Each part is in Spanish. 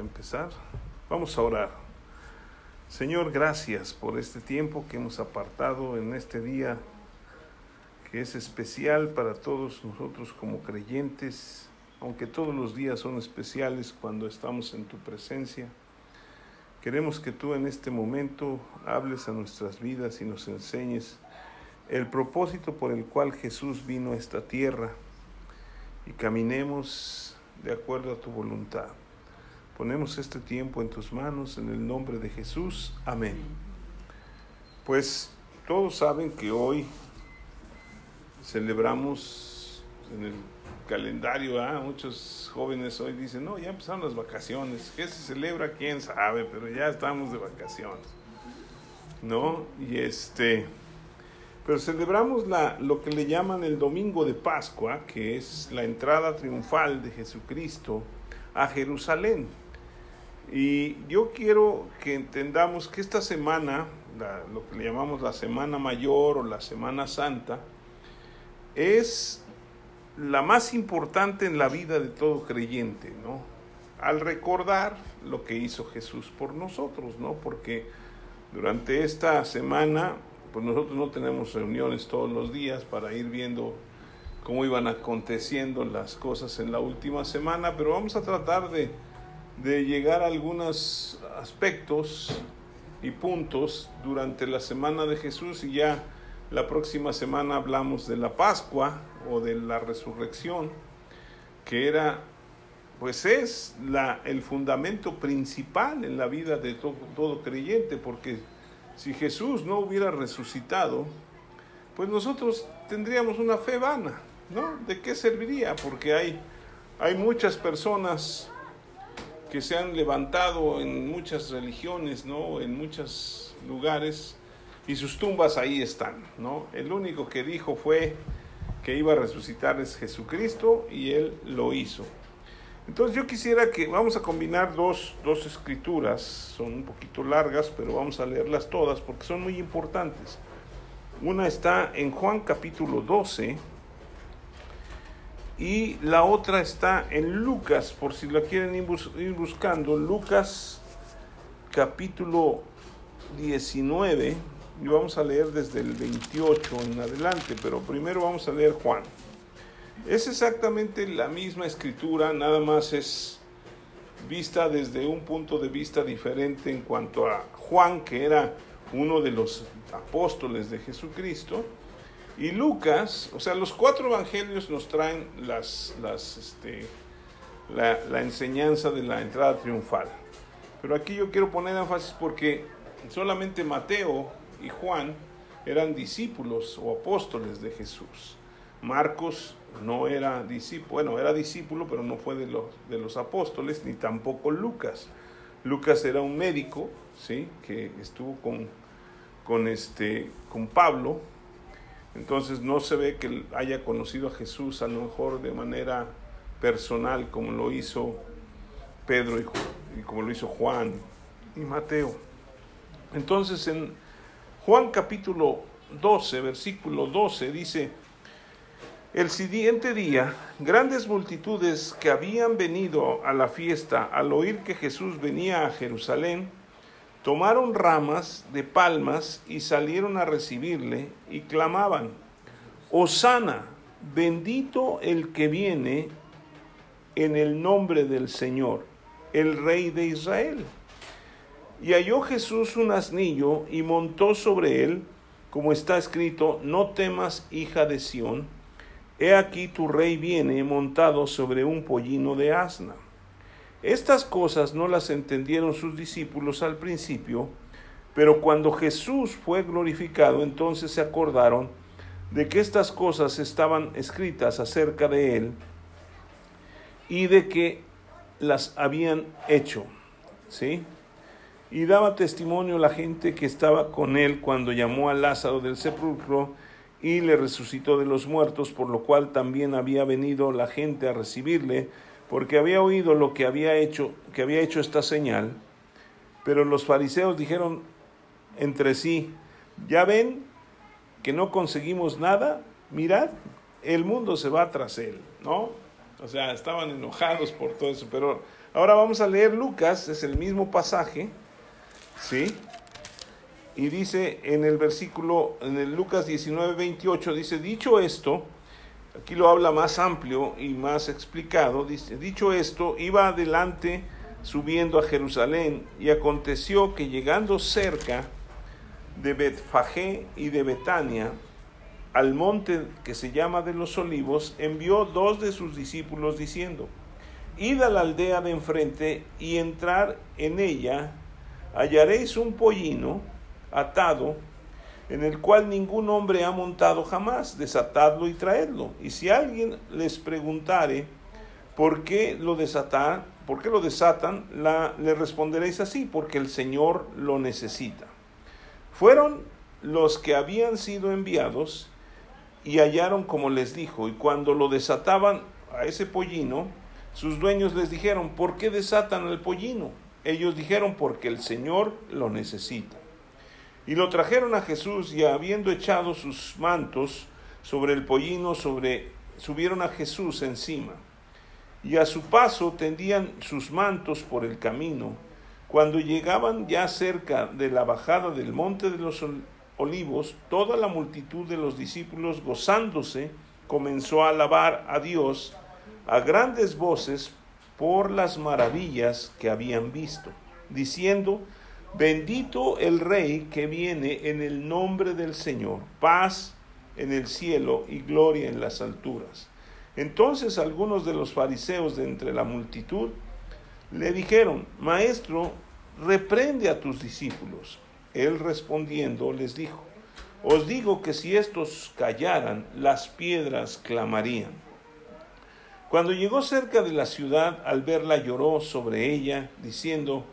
empezar. Vamos a orar. Señor, gracias por este tiempo que hemos apartado en este día que es especial para todos nosotros como creyentes, aunque todos los días son especiales cuando estamos en tu presencia. Queremos que tú en este momento hables a nuestras vidas y nos enseñes el propósito por el cual Jesús vino a esta tierra y caminemos de acuerdo a tu voluntad. Ponemos este tiempo en tus manos en el nombre de Jesús. Amén. Pues todos saben que hoy celebramos en el calendario, ¿ah? muchos jóvenes hoy dicen, no, ya empezaron las vacaciones. ¿Qué se celebra? ¿Quién sabe? Pero ya estamos de vacaciones. ¿No? Y este, pero celebramos la, lo que le llaman el Domingo de Pascua, que es la entrada triunfal de Jesucristo a Jerusalén. Y yo quiero que entendamos que esta semana, lo que le llamamos la Semana Mayor o la Semana Santa, es la más importante en la vida de todo creyente, ¿no? Al recordar lo que hizo Jesús por nosotros, ¿no? Porque durante esta semana, pues nosotros no tenemos reuniones todos los días para ir viendo cómo iban aconteciendo las cosas en la última semana, pero vamos a tratar de de llegar a algunos aspectos y puntos durante la semana de Jesús y ya la próxima semana hablamos de la Pascua o de la resurrección, que era, pues es la, el fundamento principal en la vida de todo creyente, porque si Jesús no hubiera resucitado, pues nosotros tendríamos una fe vana, ¿no? ¿De qué serviría? Porque hay, hay muchas personas que se han levantado en muchas religiones, ¿no? En muchos lugares y sus tumbas ahí están, ¿no? El único que dijo fue que iba a resucitar es Jesucristo y él lo hizo. Entonces yo quisiera que vamos a combinar dos, dos escrituras, son un poquito largas, pero vamos a leerlas todas porque son muy importantes. Una está en Juan capítulo 12, y la otra está en Lucas, por si la quieren ir, buscando, Lucas capítulo 19, y vamos a leer desde el 28 en adelante, pero primero vamos a leer Juan. Es exactamente la misma escritura, nada más es vista desde un punto de vista diferente en cuanto a Juan, que era uno de los apóstoles de Jesucristo, y Lucas, o sea, los cuatro evangelios nos traen las, las, este, la, enseñanza de la entrada triunfal. Pero aquí yo quiero poner énfasis porque solamente Mateo y Juan eran discípulos o apóstoles de Jesús. Marcos no era discípulo, bueno, era discípulo, pero no fue de los, de los apóstoles, ni tampoco Lucas. Lucas era un médico, ¿sí? Que estuvo con, con, este, con Pablo entonces no se ve que haya conocido a Jesús a lo mejor de manera personal como lo hizo Pedro y, como lo hizo Juan y Mateo. Entonces en Juan capítulo 12, versículo 12 dice, el siguiente día, grandes multitudes que habían venido a la fiesta al oír que Jesús venía a Jerusalén, tomaron ramas de palmas y salieron a recibirle y clamaban, Osana, bendito el que viene en el nombre del Señor, el Rey de Israel. Y halló Jesús un asnillo y montó sobre él, como está escrito, no temas, hija de Sión, he aquí tu rey viene montado sobre un pollino de asna. Estas cosas no las entendieron sus discípulos al principio, pero cuando Jesús fue glorificado, entonces se acordaron de que estas cosas estaban escritas acerca de él y de que las habían hecho. ¿Sí? Y daba testimonio la gente que estaba con él cuando llamó a Lázaro del sepulcro y le resucitó de los muertos, por lo cual también había venido la gente a recibirle porque había oído lo que había hecho, que había hecho esta señal, pero los fariseos dijeron entre sí, ya ven que no conseguimos nada, mirad, el mundo se va tras él, ¿no? O sea, estaban enojados por todo eso, pero Ahora vamos a leer Lucas, es el mismo pasaje, ¿sí? Y dice en el versículo, en el Lucas 19, 28, dice, dicho esto, aquí lo habla más amplio y más explicado, dicho esto, iba adelante subiendo a Jerusalén y aconteció que llegando cerca de Betfagé y de Betania, al monte que se llama de los olivos, envió dos de sus discípulos diciendo, Id a la aldea de enfrente y entrar en ella, hallaréis un pollino atado, en el cual ningún hombre ha montado jamás, desatadlo y traedlo. Y si alguien les preguntare por qué lo desatan, por qué lo desatan, la, le responderéis así, porque el Señor lo necesita. Fueron los que habían sido enviados y hallaron como les dijo, y cuando lo desataban a ese pollino, sus dueños les dijeron, ¿por qué desatan al pollino? Ellos dijeron, porque el Señor lo necesita. Y lo trajeron a Jesús y habiendo echado sus mantos sobre el pollino, sobre, subieron a Jesús encima. Y a su paso tendían sus mantos por el camino. Cuando llegaban ya cerca de la bajada del monte de los olivos, toda la multitud de los discípulos gozándose comenzó a alabar a Dios a grandes voces por las maravillas que habían visto, diciendo, Bendito el Rey que viene en el nombre del Señor, paz en el cielo y gloria en las alturas. Entonces algunos de los fariseos de entre la multitud le dijeron, Maestro, reprende a tus discípulos. Él respondiendo les dijo, Os digo que si estos callaran, las piedras clamarían. Cuando llegó cerca de la ciudad, al verla lloró sobre ella, diciendo,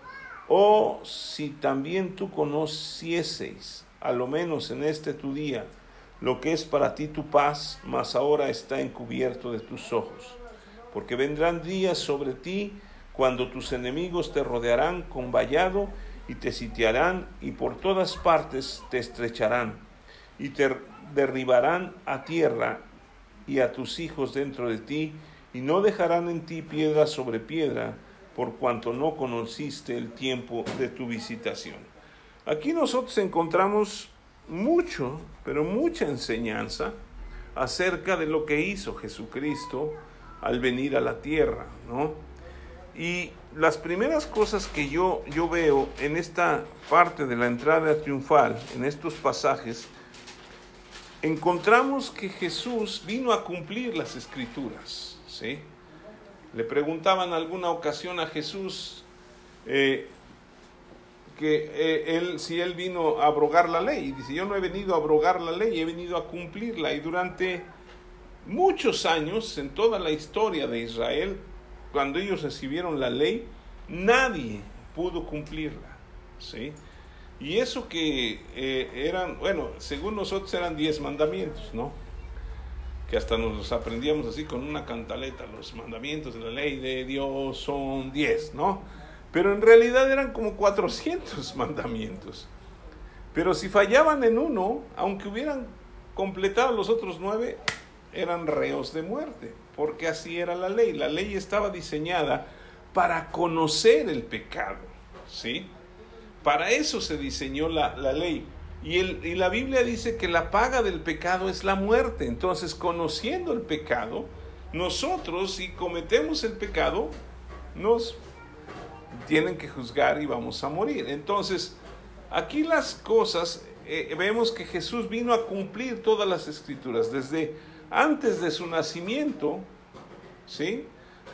Oh, si también tú conocieseis, a lo menos en este tu día, lo que es para ti tu paz, mas ahora está encubierto de tus ojos. Porque vendrán días sobre ti cuando tus enemigos te rodearán con vallado y te sitiarán y por todas partes te estrecharán y te derribarán a tierra y a tus hijos dentro de ti y no dejarán en ti piedra sobre piedra por cuanto no conociste el tiempo de tu visitación. Aquí nosotros encontramos mucho, pero mucha enseñanza acerca de lo que hizo Jesucristo al venir a la tierra, ¿no? Y las primeras cosas que yo, yo veo en esta parte de la entrada triunfal, en estos pasajes, encontramos que Jesús vino a cumplir las escrituras, ¿sí? Le preguntaban alguna ocasión a Jesús eh, que eh, él, si él vino a abrogar la ley. Y dice, yo no he venido a abrogar la ley, he venido a cumplirla. Y durante muchos años, en toda la historia de Israel, cuando ellos recibieron la ley, nadie pudo cumplirla. ¿sí? Y eso que eh, eran, bueno, según nosotros eran diez mandamientos, ¿no? Que hasta nos aprendíamos así con una cantaleta, los mandamientos de la ley de Dios son 10, ¿no? Pero en realidad eran como 400 mandamientos. Pero si fallaban en uno, aunque hubieran completado los otros nueve, eran reos de muerte, porque así era la ley. La ley estaba diseñada para conocer el pecado, ¿sí? Para eso se diseñó la, la ley. Y, el, y la Biblia dice que la paga del pecado es la muerte. Entonces, conociendo el pecado, nosotros si cometemos el pecado, nos tienen que juzgar y vamos a morir. Entonces, aquí las cosas, eh, vemos que Jesús vino a cumplir todas las escrituras. Desde antes de su nacimiento, ¿sí?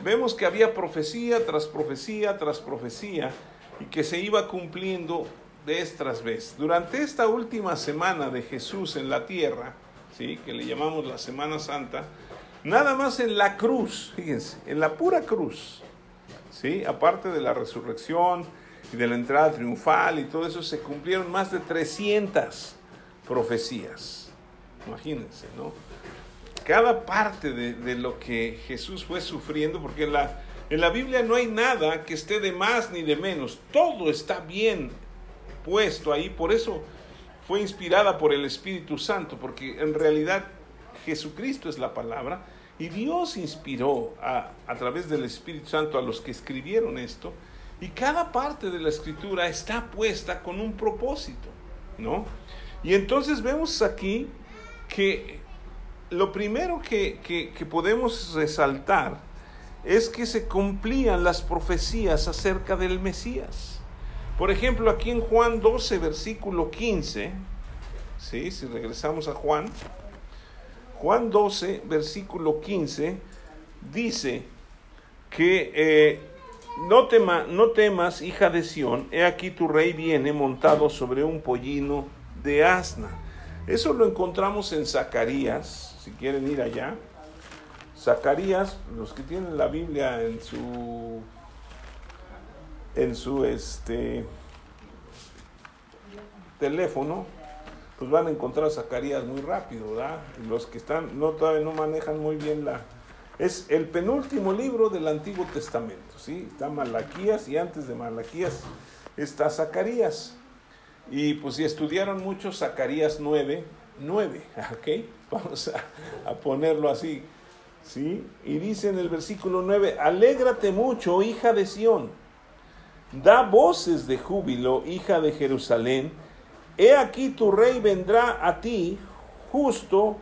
Vemos que había profecía tras profecía tras profecía y que se iba cumpliendo vez tras vez. Durante esta última semana de Jesús en la tierra, ¿sí? que le llamamos la Semana Santa, nada más en la cruz, fíjense, en la pura cruz, ¿sí? aparte de la resurrección y de la entrada triunfal y todo eso, se cumplieron más de 300 profecías. Imagínense, ¿no? Cada parte de, de lo que Jesús fue sufriendo, porque en la, en la Biblia no hay nada que esté de más ni de menos, todo está bien puesto ahí, por eso fue inspirada por el Espíritu Santo, porque en realidad Jesucristo es la palabra Y Dios inspiró a, a través del Espíritu Santo a los que escribieron esto. Y cada parte de la escritura está puesta con un propósito, ¿no? Y entonces vemos aquí que lo primero que, que, podemos resaltar es que se cumplían las profecías acerca del Mesías. Por ejemplo, aquí en Juan 12, versículo 15, ¿sí? si regresamos a Juan, Juan 12, versículo 15, dice que eh, no, tema, no temas, hija de Sión, he aquí tu rey viene montado sobre un pollino de asna. Eso lo encontramos en Zacarías, si quieren ir allá. Zacarías, los que tienen la Biblia en su en su este teléfono, pues van a encontrar Zacarías muy rápido, ¿verdad? Los que están, no todavía no manejan muy bien la... Es el penúltimo libro del Antiguo Testamento, ¿sí? Está Malaquías y antes de Malaquías está Zacarías. Y pues si estudiaron mucho Zacarías 9, 9, ¿ok? Vamos a, a ponerlo así, ¿sí? Y dice en el versículo 9, alégrate mucho, hija de Sión, da voces de júbilo, hija de Jerusalén, He aquí tu rey vendrá a ti, justo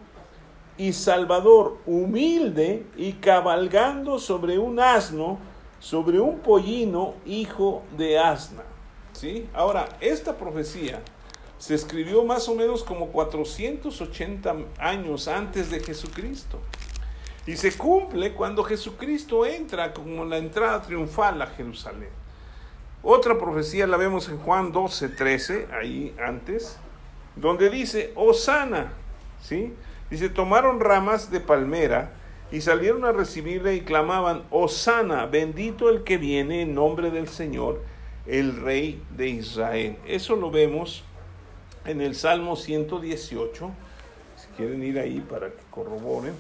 y salvador, humilde y cabalgando sobre un asno, sobre un pollino, hijo de asna. ¿Sí? Ahora, esta profecía se escribió más o menos como 480 años antes de Jesucristo. Y se cumple cuando Jesucristo entra como la entrada triunfal a Jerusalén. Otra profecía la vemos en Juan 12, 13, ahí antes, donde dice, Osana, ¿sí? Dice, tomaron ramas de palmera y salieron a recibirle y clamaban, Osana, bendito el que viene en nombre del Señor, el Rey de Israel. Eso lo vemos en el Salmo 118, si quieren ir ahí para que corroboren.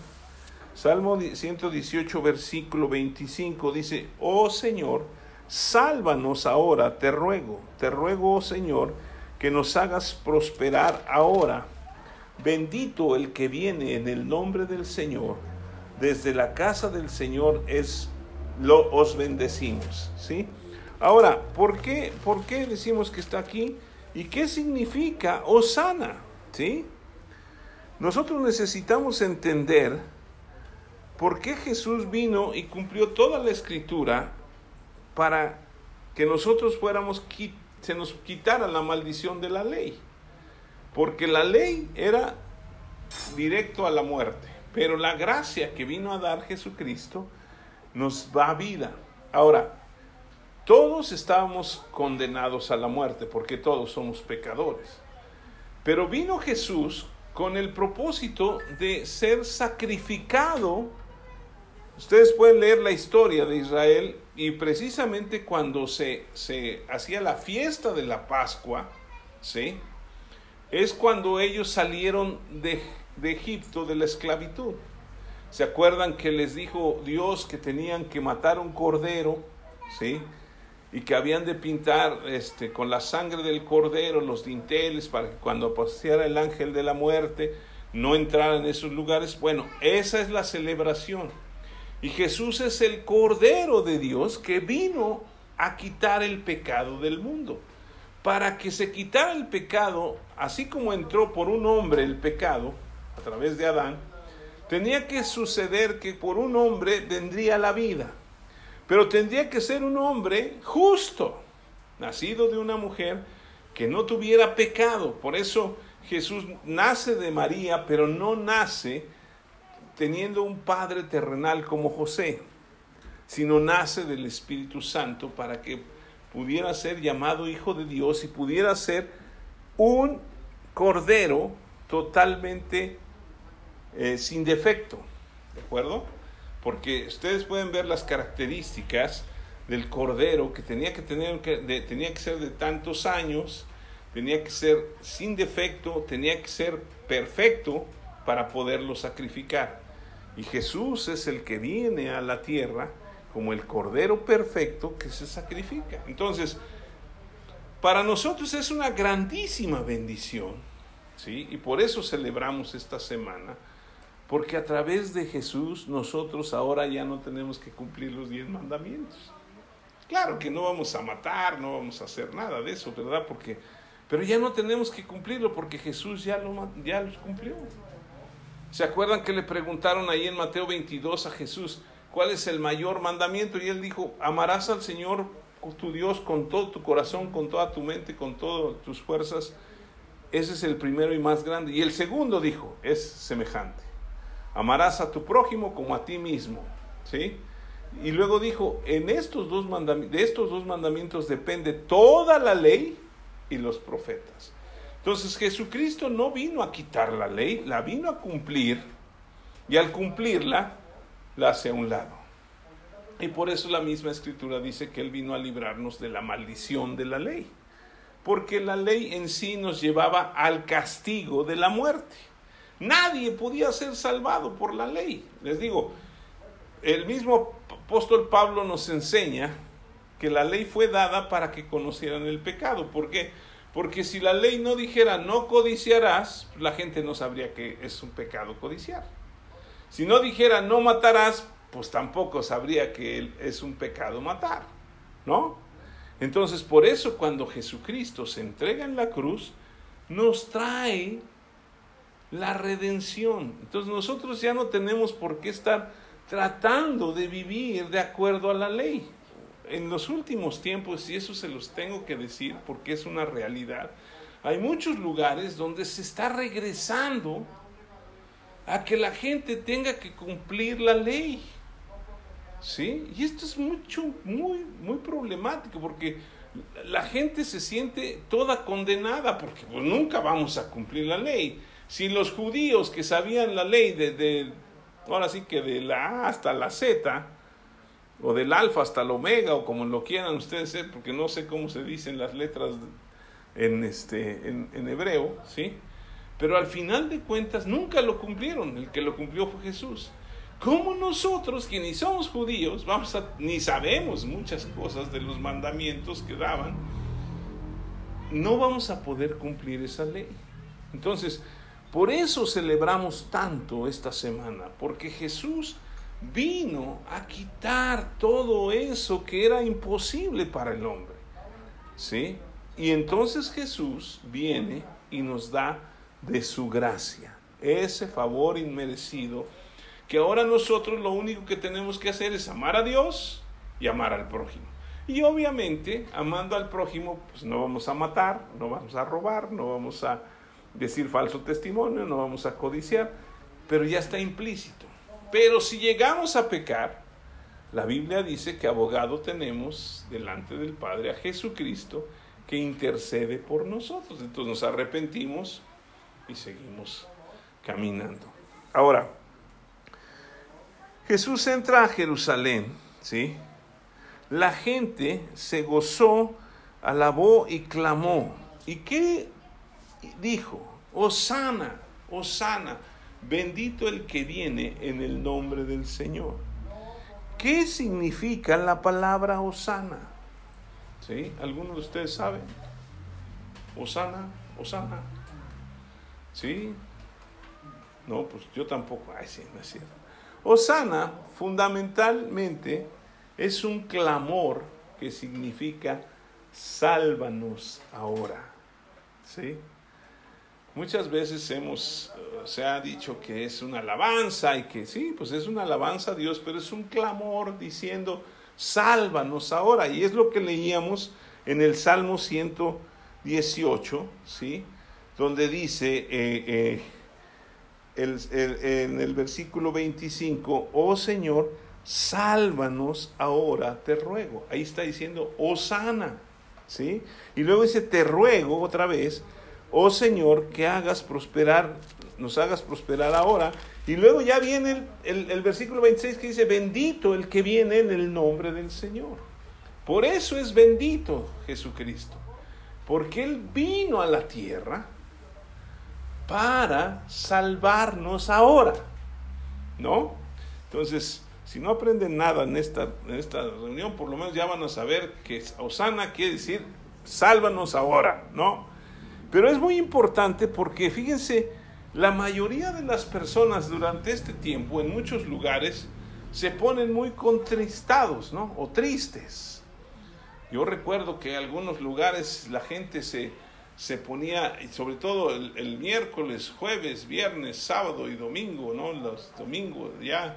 Salmo 118, versículo 25, dice, oh Señor, Sálvanos ahora, te ruego, te ruego, oh Señor, que nos hagas prosperar ahora. Bendito el que viene en el nombre del Señor. Desde la casa del Señor es lo os bendecimos, ¿sí? Ahora, ¿por qué, ¿por qué decimos que está aquí? ¿Y qué significa Osana? ¿Sí? Nosotros necesitamos entender por qué Jesús vino y cumplió toda la escritura para que nosotros fuéramos, se nos quitara la maldición de la ley. Porque la ley era directo a la muerte, pero la gracia que vino a dar Jesucristo nos va a vida. Ahora, todos estábamos condenados a la muerte porque todos somos pecadores. Pero vino Jesús con el propósito de ser sacrificado Ustedes pueden leer la historia de Israel y precisamente cuando se, se hacía la fiesta de la Pascua, ¿sí? Es cuando ellos salieron de, de Egipto de la esclavitud. ¿Se acuerdan que les dijo Dios que tenían que matar un cordero, ¿sí? Y que habían de pintar este, con la sangre del cordero los dinteles para que cuando paseara el ángel de la muerte no entrara en esos lugares? Bueno, esa es la celebración. Y Jesús es el Cordero de Dios que vino a quitar el pecado del mundo. Para que se quitara el pecado, así como entró por un hombre el pecado, a través de Adán, tenía que suceder que por un hombre vendría la vida. Pero tendría que ser un hombre justo, nacido de una mujer que no tuviera pecado. Por eso Jesús nace de María, pero no nace teniendo un padre terrenal como José, sino nace del Espíritu Santo para que pudiera ser llamado hijo de Dios y pudiera ser un cordero totalmente eh, sin defecto, ¿de acuerdo? Porque ustedes pueden ver las características del cordero que tenía que tener que, tenía que ser de tantos años, tenía que ser sin defecto, tenía que ser perfecto para poderlo sacrificar. Y Jesús es el que viene a la tierra como el Cordero perfecto que se sacrifica. Entonces, para nosotros es una grandísima bendición, ¿sí? Y por eso celebramos esta semana, Porque a través de Jesús nosotros ahora ya no tenemos que cumplir los diez mandamientos. Claro que no vamos a matar, no vamos a hacer nada de eso, ¿verdad? Porque, pero ya no tenemos que cumplirlo porque Jesús ya, lo, ya los cumplió. ¿Se acuerdan que le preguntaron ahí en Mateo 22 a Jesús, cuál es el mayor mandamiento? Y él dijo, amarás al Señor tu Dios con todo tu corazón, con toda tu mente, con todas tus fuerzas. Ese es el primero y más grande. Y el segundo dijo, es semejante. Amarás a tu prójimo como a ti mismo. ¿Sí? Y luego dijo, en estos dos de estos dos mandamientos depende toda la ley y los profetas. Entonces Jesucristo no vino a quitar la ley, la vino a cumplir y al cumplirla la hace a un lado. Y por eso la misma escritura dice que Él vino a librarnos de la maldición de la ley. Porque la ley en sí nos llevaba al castigo de la muerte. Nadie podía ser salvado por la ley. Les digo, el mismo apóstol Pablo nos enseña que la ley fue dada para que conocieran el pecado. ¿Por qué? Si la ley no dijera no codiciarás, la gente no sabría que es un pecado codiciar. Si no dijera no matarás, pues tampoco sabría que es un pecado matar, ¿no? Entonces, por eso cuando Jesucristo se entrega en la cruz, nos trae la redención. Entonces nosotros ya no tenemos por qué estar tratando de vivir de acuerdo a la ley. En los últimos tiempos, y eso se los tengo que decir porque es una realidad, hay muchos lugares donde se está regresando a que la gente tenga que cumplir la ley. ¿Sí? Y esto es mucho, muy, muy problemático porque la gente se siente toda condenada porque pues, nunca vamos a cumplir la ley. Si los judíos que sabían la ley de, ahora sí que de la A hasta la Z, o del alfa hasta el omega, o como lo quieran ustedes ser, porque no sé cómo se dicen las letras en, este, en, en hebreo, ¿sí? Pero al final de cuentas nunca lo cumplieron, el que lo cumplió fue Jesús. ¿Cómo nosotros, que ni somos judíos, vamos a, ni sabemos muchas cosas de los mandamientos que daban, no vamos a poder cumplir esa ley? Entonces, por eso celebramos tanto esta semana, porque Jesús vino a quitar todo eso que era imposible para el hombre. ¿Sí? Y entonces Jesús viene y nos da de su gracia, ese favor inmerecido que ahora nosotros lo único que tenemos que hacer es amar a Dios y amar al prójimo. Y obviamente, amando al prójimo, pues no vamos a matar, no vamos a robar, no vamos a decir falso testimonio, no vamos a codiciar, pero ya está implícito. Pero si llegamos a pecar, la Biblia dice que abogado tenemos delante del Padre a Jesucristo que intercede por nosotros. Entonces nos arrepentimos y seguimos caminando. Ahora, Jesús entra a Jerusalén, ¿sí? La gente se gozó, alabó y clamó. ¿Y qué dijo? Osana, Osana, bendito el que viene en el nombre del Señor. ¿Qué significa la palabra Osana? ¿Sí? ¿Alguno de ustedes sabe? Osana, Osana. ¿Sí? No, pues yo tampoco. Ay, sí, no es cierto. Osana fundamentalmente es un clamor que significa sálvanos ahora. ¿Sí? Muchas veces hemos, eh, se ha dicho que es una alabanza y que sí, pues es una alabanza a Dios, pero es un clamor diciendo, sálvanos ahora. Y es lo que leíamos en el Salmo 118, ¿sí? Donde dice, eh, eh, en el versículo 25, oh Señor, sálvanos ahora, te ruego. Ahí está diciendo, oh sana, ¿sí? Y luego dice, te ruego otra vez, oh Señor, que hagas prosperar, nos hagas prosperar ahora. Y luego ya viene el, versículo 26 que dice, bendito el que viene en el nombre del Señor. Por eso es bendito Jesucristo, porque Él vino a la tierra para salvarnos ahora. ¿No? Entonces, si no aprenden nada en esta, en esta reunión, por lo menos ya van a saber que Osana quiere decir sálvanos ahora, ¿no? Pero es muy importante porque fíjense la mayoría de las personas durante este tiempo, en muchos lugares, se ponen muy contristados, ¿no? O tristes. Yo recuerdo que en algunos lugares la gente se, se ponía, sobre todo el, miércoles, jueves, viernes, sábado y domingo, ¿no? Los domingos ya.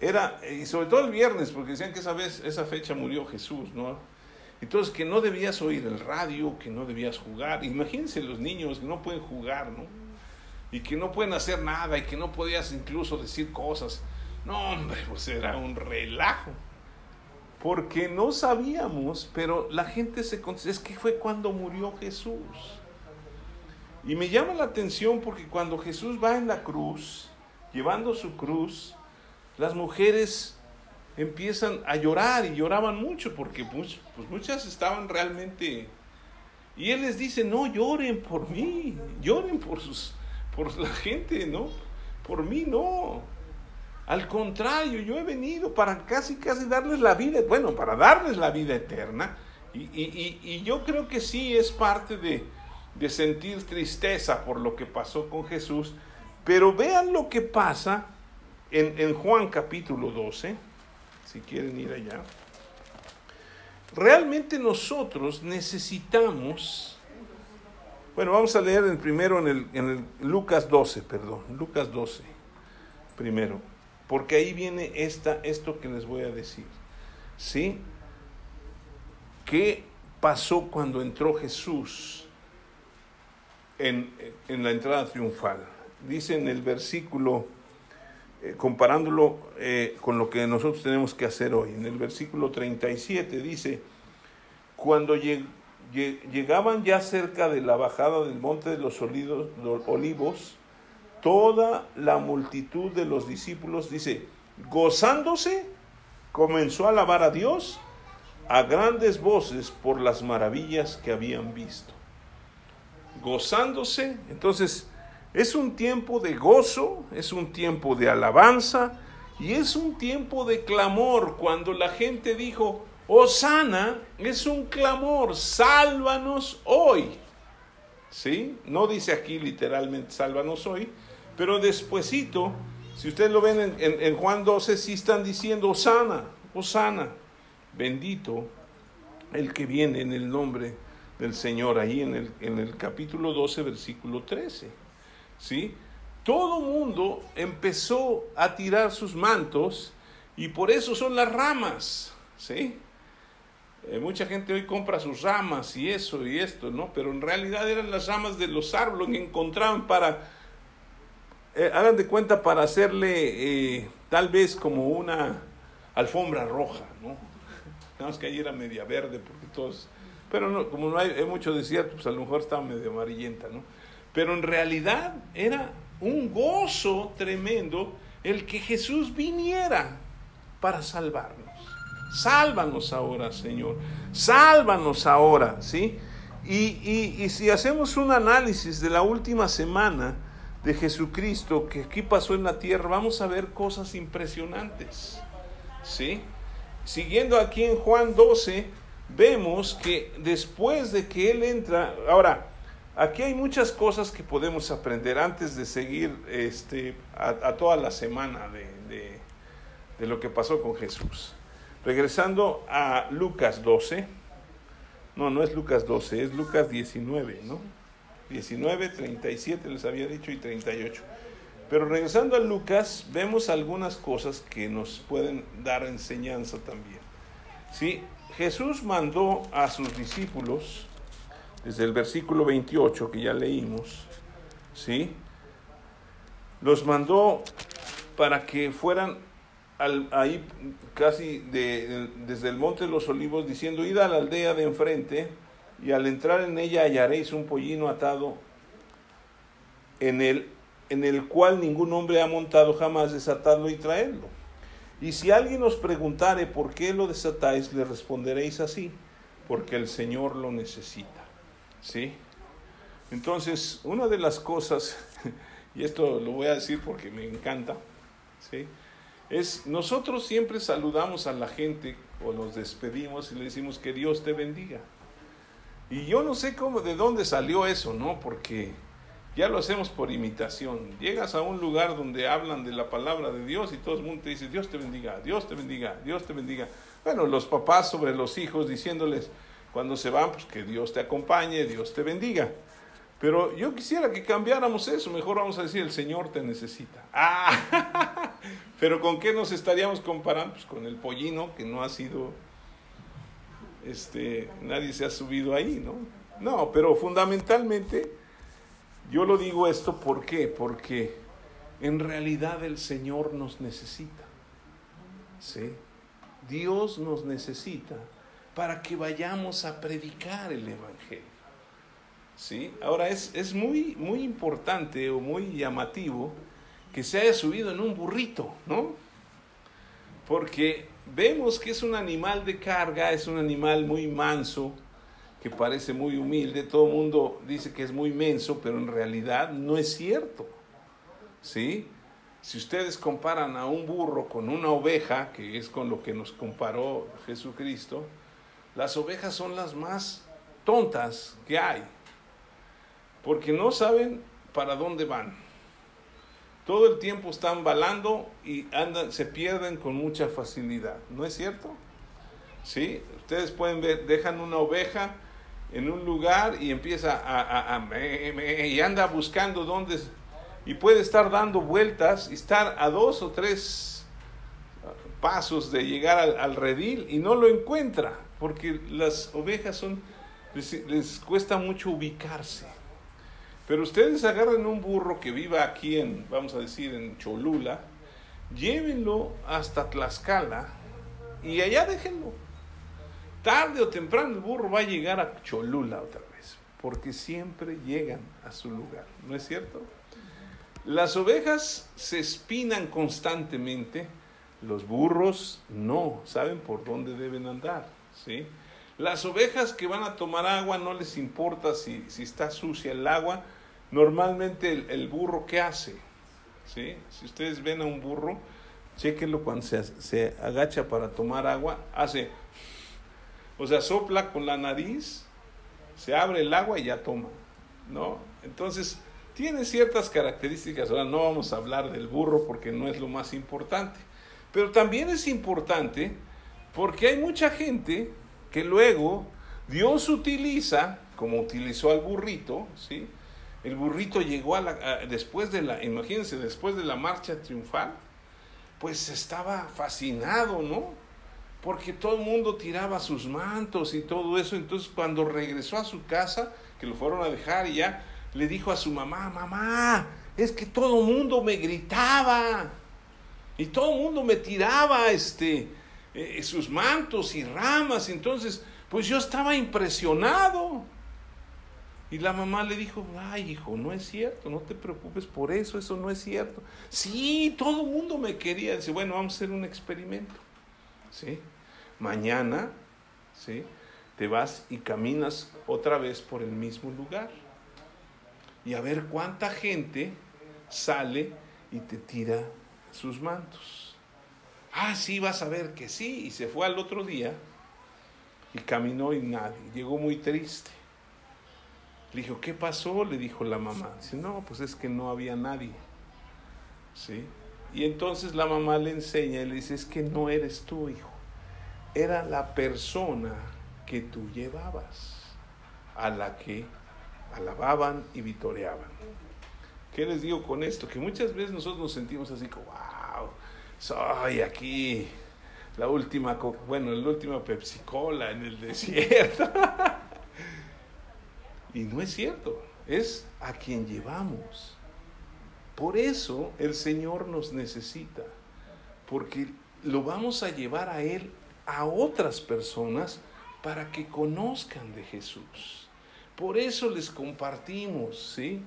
Era, y sobre todo el viernes, porque decían que esa vez, esa fecha murió Jesús, ¿no? Entonces, que no debías oír el radio, que no debías jugar. Imagínense los niños que no pueden jugar, ¿no? Y que no pueden hacer nada y que no podías incluso decir cosas. No, hombre, pues era un relajo. Porque no sabíamos, pero la gente se es que fue cuando murió Jesús. Y me llama la atención porque cuando Jesús va en la cruz, llevando su cruz, las mujeres empiezan a llorar y lloraban mucho porque pues, pues, muchas estaban realmente... Y él les dice, no lloren por mí, lloren por, sus, por la gente, ¿no? Por mí no. Al contrario, yo he venido para casi, casi darles la vida, bueno, para darles la vida eterna. Y, y, y yo creo que sí es parte de, de sentir tristeza por lo que pasó con Jesús. Pero vean lo que pasa en, en Juan capítulo 12 si quieren ir allá. Realmente nosotros necesitamos, bueno, vamos a leer en primero en el, en el Lucas 12, perdón, Lucas 12, primero, porque ahí viene esta, esto que les voy a decir. ¿Sí? ¿Qué pasó cuando entró Jesús en, en la entrada triunfal? Dice en el versículo eh, comparándolo eh, con lo que nosotros tenemos que hacer hoy. En el versículo 37 dice, cuando llegaban ya cerca de la bajada del monte de los olivos, toda la multitud de los discípulos, dice, gozándose, comenzó a alabar a Dios a grandes voces por las maravillas que habían visto. Gozándose, entonces, es un tiempo de gozo, es un tiempo de alabanza y es un tiempo de clamor. Cuando la gente dijo, Osana, es un clamor, sálvanos hoy. ¿Sí? No dice aquí literalmente, sálvanos hoy, pero despuesito, si ustedes lo ven en, Juan 12, sí están diciendo, Osana, Osana, bendito el que viene en el nombre del Señor, ahí en el, en el capítulo 12, versículo 13. ¿Sí? Todo mundo empezó a tirar sus mantos y por eso son las ramas, ¿sí? Eh, mucha gente hoy compra sus ramas y eso y esto, ¿no? Pero en realidad eran las ramas de los árboles que encontraban para, eh, hagan de cuenta, para hacerle eh, tal vez como una alfombra roja, ¿no? Nada más que ahí era media verde porque todos, pero no, como no hay, hay mucho desierto, pues a lo mejor estaba medio amarillenta, ¿no? Pero en realidad era un gozo tremendo el que Jesús viniera para salvarnos. Sálvanos ahora, Señor. Sálvanos ahora, ¿sí? Y, y, si hacemos un análisis de la última semana de Jesucristo que aquí pasó en la tierra, vamos a ver cosas impresionantes, ¿sí? Siguiendo aquí en Juan 12, vemos que después de que Él entra, ahora, Aquí hay muchas cosas que podemos aprender antes de seguir este, a, toda la semana de, de, lo que pasó con Jesús. Regresando a Lucas 12, no, no es Lucas 12, es Lucas 19, ¿no? 19, 37 les había dicho y 38. Pero regresando a Lucas, vemos algunas cosas que nos pueden dar enseñanza también. ¿Sí? Jesús mandó a sus discípulos desde el versículo 28 que ya leímos, ¿sí? Los mandó para que fueran ahí casi desde el monte de los olivos diciendo, id a la aldea de enfrente y al entrar en ella hallaréis un pollino atado en el, en el cual ningún hombre ha montado jamás, desatadlo y traerlo. Y si alguien os preguntare por qué lo desatáis, le responderéis así, porque el Señor lo necesita. ¿Sí? Entonces, una de las cosas, y esto lo voy a decir porque me encanta, ¿sí? Es nosotros siempre saludamos a la gente o nos despedimos y le decimos que Dios te bendiga. Y yo no sé cómo, de dónde salió eso, ¿no? Porque ya lo hacemos por imitación. Llegas a un lugar donde hablan de la palabra de Dios y todo el mundo te dice, Dios te bendiga, Dios te bendiga, Dios te bendiga. Bueno, los papás sobre los hijos diciéndoles cuando se van, pues que Dios te acompañe, Dios te bendiga. Pero yo quisiera que cambiáramos eso, mejor vamos a decir, el Señor te necesita. Ah, pero ¿con qué nos estaríamos comparando? Pues con el pollino que no ha sido, este, nadie se ha subido ahí, ¿no? No, pero fundamentalmente yo lo digo esto, ¿por qué? Porque en realidad el Señor nos necesita. ¿Sí? Dios nos necesita para que vayamos a predicar el Evangelio. ¿Sí? Ahora es, es muy, muy importante o muy llamativo que se haya subido en un burrito, ¿no? Porque vemos que es un animal de carga, es un animal muy manso, que parece muy humilde, todo el mundo dice que es muy menso, pero en realidad no es cierto. ¿Sí? Si ustedes comparan a un burro con una oveja, que es con lo que nos comparó Jesucristo, las ovejas son las más tontas que hay, porque no saben para dónde van. Todo el tiempo están balando y andan, se pierden con mucha facilidad, ¿no es cierto? ¿Sí? Ustedes pueden ver, dejan una oveja en un lugar y empieza a, a, y anda buscando dónde y puede estar dando vueltas y estar a dos o tres pasos de llegar al, redil y no lo encuentra porque las ovejas son les, les, cuesta mucho ubicarse. Pero ustedes agarran un burro que viva aquí en vamos a decir en Cholula llévenlo hasta Tlaxcala y allá déjenlo. Tarde o temprano el burro va a llegar a Cholula otra vez, porque siempre llegan a su lugar, ¿no es cierto? Las ovejas se espinan constantemente, los burros no, saben por dónde deben andar, ¿sí? Las ovejas que van a tomar agua no les importa si, si está sucia el agua, normalmente el, burro ¿qué hace? ¿Sí? Si ustedes ven a un burro, chequenlo cuando se, se agacha para tomar agua, hace o sea, sopla con la nariz, se abre el agua y ya toma, ¿no? Entonces, tiene ciertas características. Ahora no vamos a hablar del burro porque no es lo más importante. Pero también es importante porque hay mucha gente que luego Dios utiliza, como utilizó al burrito, ¿sí? El burrito llegó a la, después de la, imagínense, después de la marcha triunfal, pues estaba fascinado, ¿no? porque todo el mundo tiraba sus mantos y todo eso. Entonces cuando regresó a su casa, que lo fueron a dejar y ya, le dijo a su mamá, mamá, es que todo el mundo me gritaba y todo el mundo me tiraba este, eh, sus mantos y ramas. Entonces, pues yo estaba impresionado. Y la mamá le dijo, ay hijo, no es cierto, no te preocupes por eso, eso no es cierto. Sí, todo el mundo me quería. Dice, bueno, vamos a hacer un experimento. ¿Sí? mañana, ¿sí? Te vas y caminas otra vez por el mismo lugar. Y a ver cuánta gente sale y te tira sus mantos. Ah, sí, vas a ver que sí. Y se fue al otro día y caminó y nadie. Llegó muy triste. Le dijo, ¿qué pasó? Le dijo la mamá. Dice, no, pues es que no había nadie. ¿Sí? Y entonces la mamá le enseña y le dice, es que no eres tú, hijo era la persona que tú llevabas, a la que alababan y vitoreaban. ¿Qué les digo con esto? Que muchas veces nosotros nos sentimos así como, wow, soy aquí la última, bueno, la última Pepsi Cola en el desierto. y no es cierto, es a quien llevamos. Por eso el Señor nos necesita, porque lo vamos a llevar a Él a otras personas para que conozcan de Jesús. Por eso les compartimos, ¿sí?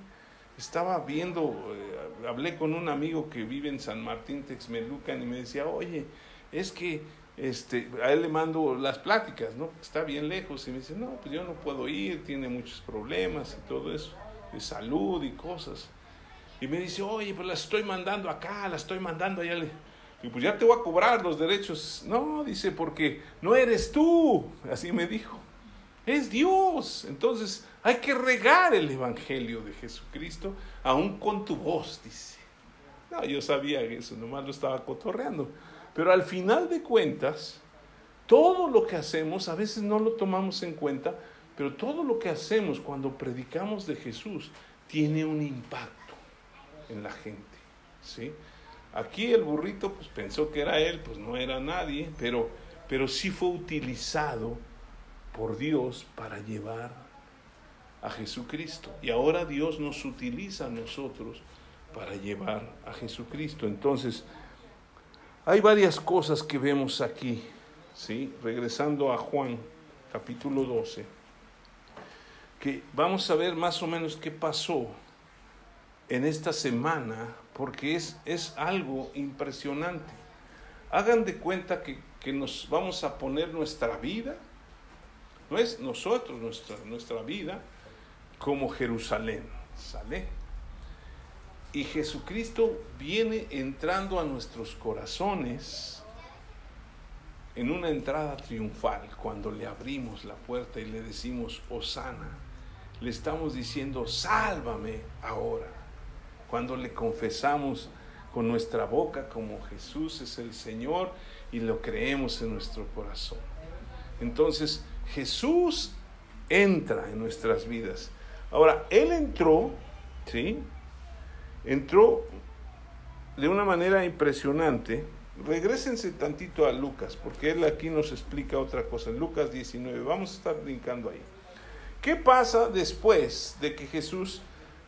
Estaba viendo, eh, hablé con un amigo que vive en San Martín Texmelucan y me decía, oye, es que este, a él le mando las pláticas, ¿no? Está bien lejos y me dice, no, pues yo no puedo ir, tiene muchos problemas y todo eso, de salud y cosas. Y me dice, oye, pues las estoy mandando acá, las estoy mandando allá. Y pues ya te voy a cobrar los derechos. No, dice, porque no eres tú. Así me dijo. es Dios. Entonces hay que regar el Evangelio de Jesucristo, aún con tu voz, dice. No, yo sabía eso, nomás lo estaba cotorreando. Pero al final de cuentas, todo lo que hacemos, a veces no lo tomamos en cuenta, pero todo lo que hacemos cuando predicamos de Jesús tiene un impacto en la gente. ¿sí? Aquí el burrito pues, pensó que era él, pues no era nadie, pero, pero sí fue utilizado por Dios para llevar a Jesucristo. Y ahora Dios nos utiliza a nosotros para llevar a Jesucristo. Entonces, hay varias cosas que vemos aquí, ¿sí? Regresando a Juan, capítulo 12, que vamos a ver más o menos qué pasó en esta semana, porque es, es algo impresionante. Hagan de cuenta que, que nos vamos a poner nuestra vida no es nosotros, nuestra, nuestra vida, como Jerusalén. ¿Sale? Y Jesucristo viene entrando a nuestros corazones en una entrada triunfal, cuando le abrimos la puerta y le decimos, Osana, le estamos diciendo, sálvame ahora. Cuando le confesamos con nuestra boca como Jesús es el Señor y lo creemos en nuestro corazón. Entonces, Jesús entra en nuestras vidas. Ahora, Él entró, ¿sí? Entró de una manera impresionante. Regrésense tantito a Lucas, porque Él aquí nos explica otra cosa. En Lucas 19, vamos a estar brincando ahí. ¿Qué pasa después de que Jesús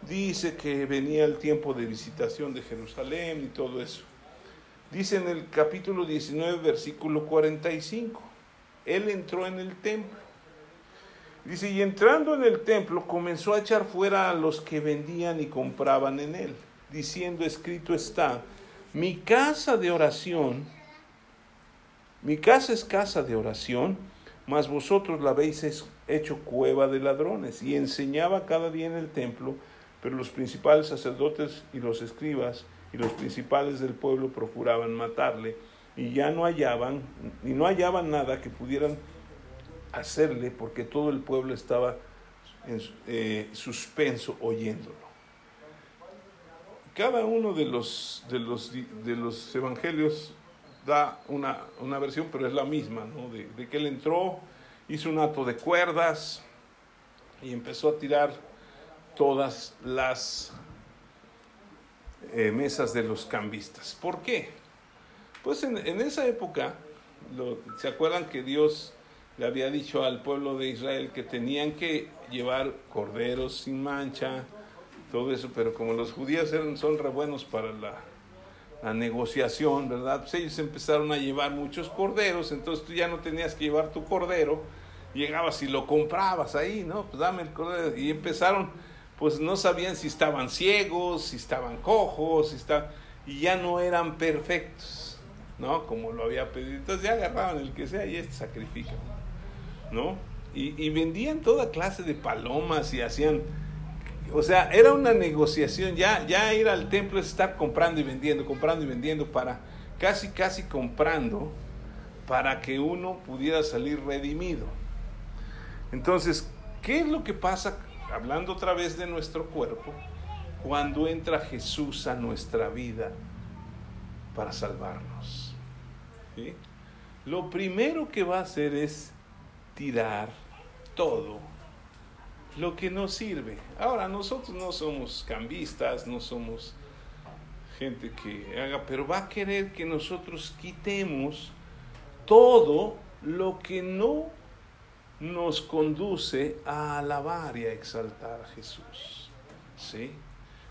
dice que venía el tiempo de visitación de Jerusalén y todo eso? Dice en el capítulo 19, versículo 45 él entró en el templo. Dice, y entrando en el templo comenzó a echar fuera a los que vendían y compraban en él, diciendo, escrito está, mi casa de oración, mi casa es casa de oración, mas vosotros la habéis hecho cueva de ladrones. Y enseñaba cada día en el templo, pero los principales sacerdotes y los escribas y los principales del pueblo procuraban matarle y ya no hallaban, y no hallaban nada que pudieran hacerle porque todo el pueblo estaba en eh, suspenso oyéndolo. Cada uno de los, de los, de los evangelios da una, una, versión, pero es la misma, ¿no? de, de, que él entró, hizo un acto de cuerdas y empezó a tirar todas las eh, mesas de los cambistas. ¿Por qué? Pues en, esa época, ¿se acuerdan que Dios le había dicho al pueblo de Israel que tenían que llevar corderos sin mancha, todo eso, pero como los judíos eran, son re buenos para la, la negociación, ¿verdad? Pues ellos empezaron a llevar muchos corderos, entonces tú ya no tenías que llevar tu cordero, llegabas y lo comprabas ahí, ¿no? Pues dame el cordero. Y empezaron, pues no sabían si estaban ciegos, si estaban cojos, si estaban, y ya no eran perfectos. ¿no? Como lo había pedido. Entonces ya agarraban el que sea y este sacrifica, ¿no? Y, vendían toda clase de palomas y hacían, o sea, era una negociación, ya, ya ir al templo es estar comprando y vendiendo, comprando y vendiendo para, casi, casi comprando para que uno pudiera salir redimido. Entonces, ¿qué es lo que pasa, hablando otra vez de nuestro cuerpo, cuando entra Jesús a nuestra vida para salvarnos? Lo primero que va a hacer es tirar todo lo que nos sirve. Ahora, nosotros no somos cambistas, no somos gente que haga, pero va a querer que nosotros quitemos todo lo que no nos conduce a alabar y a exaltar a Jesús. ¿Sí?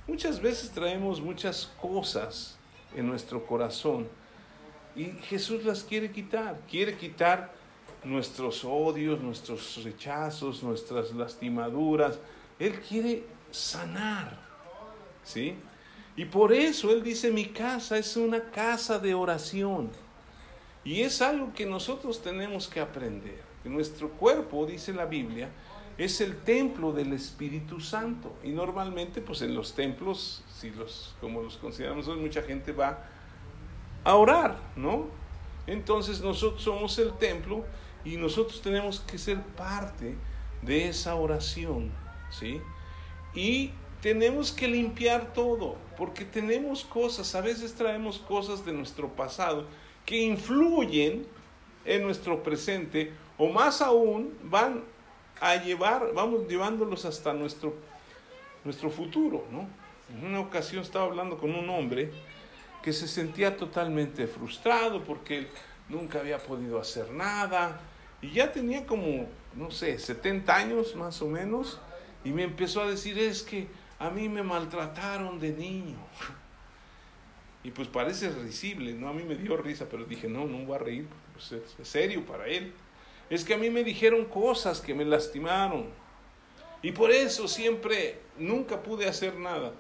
Muchas veces traemos muchas cosas en nuestro corazón y Jesús las quiere quitar, quiere quitar nuestros odios, nuestros rechazos, nuestras lastimaduras. Él quiere sanar, ¿sí? Y por eso Él dice, mi casa es una casa de oración. Y es algo que nosotros tenemos que aprender. Que nuestro cuerpo, dice la Biblia, es el templo del Espíritu Santo. Y normalmente, pues en los templos, si los, como los consideramos hoy, mucha gente va a orar, ¿no? Entonces nosotros somos el templo y nosotros tenemos que ser parte de esa oración, ¿sí? Y tenemos que limpiar todo, porque tenemos cosas, a veces traemos cosas de nuestro pasado que influyen en nuestro presente o más aún van a llevar, vamos llevándolos hasta nuestro, nuestro futuro, ¿no? En una ocasión estaba hablando con un hombre que se sentía totalmente frustrado porque nunca había podido hacer nada y ya tenía como, no sé, 70 años más o menos y me empezó a decir, es que a mí me maltrataron de niño. Y pues parece risible, ¿no? A mí me dio risa, pero dije, no, no voy a reír, pues es serio para él. Es que a mí me dijeron cosas que me lastimaron. Y por eso siempre, nunca pude hacer nada.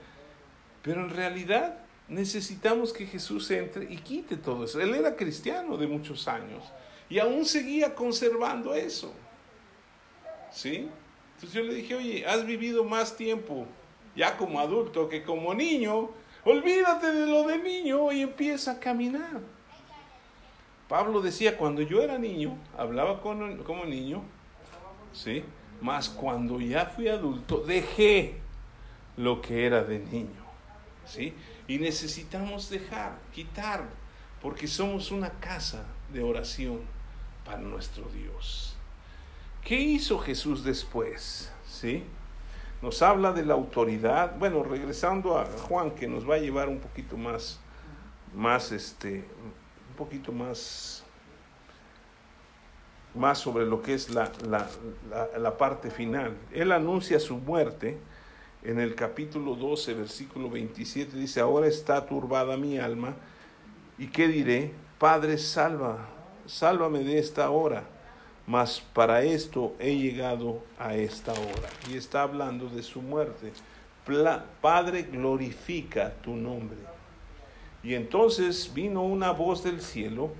Pero en realidad necesitamos que Jesús entre y quite todo eso. Él era cristiano de muchos años y aún seguía conservando eso. ¿Sí? Entonces yo le dije, oye, has vivido más tiempo ya como adulto que como niño, olvídate de lo de niño y empieza a caminar. Pablo decía, cuando yo era niño, hablaba como, niño, ¿sí? Más cuando ya fui adulto, dejé lo que era de niño, ¿sí? Y necesitamos dejar, quitar, porque somos una casa de oración para nuestro Dios. ¿Qué hizo Jesús después? ¿Sí? nos habla de la autoridad. Bueno, regresando a Juan, que nos va a llevar un poquito más, más este, un poquito más, más sobre lo que es la, la, la, parte final. Él anuncia su muerte en el capítulo 12, versículo 27, dice, ahora está turbada mi alma, ¿y qué diré? Padre, salva, sálvame de esta hora mas para esto he llegado a esta hora. Y está hablando de su muerte. Padre, glorifica tu nombre. Y entonces vino una voz del cielo,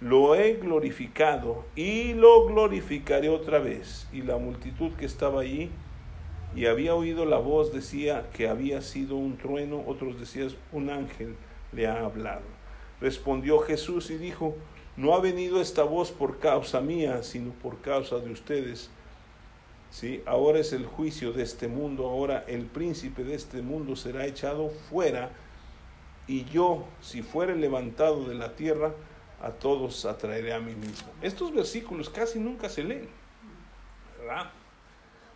lo he glorificado y lo glorificaré otra vez. Y la multitud que estaba allí y había oído la voz decía que había sido un trueno, otros decían un ángel le ha hablado. Respondió Jesús y dijo, no ha venido esta voz por causa mía, sino por causa de ustedes. ¿Sí? Ahora es el juicio de este mundo, ahora el príncipe de este mundo será echado fuera, y yo, si fuere levantado de la tierra, a todos atraeré a mí mismo. Estos versículos casi nunca se leen, ¿verdad?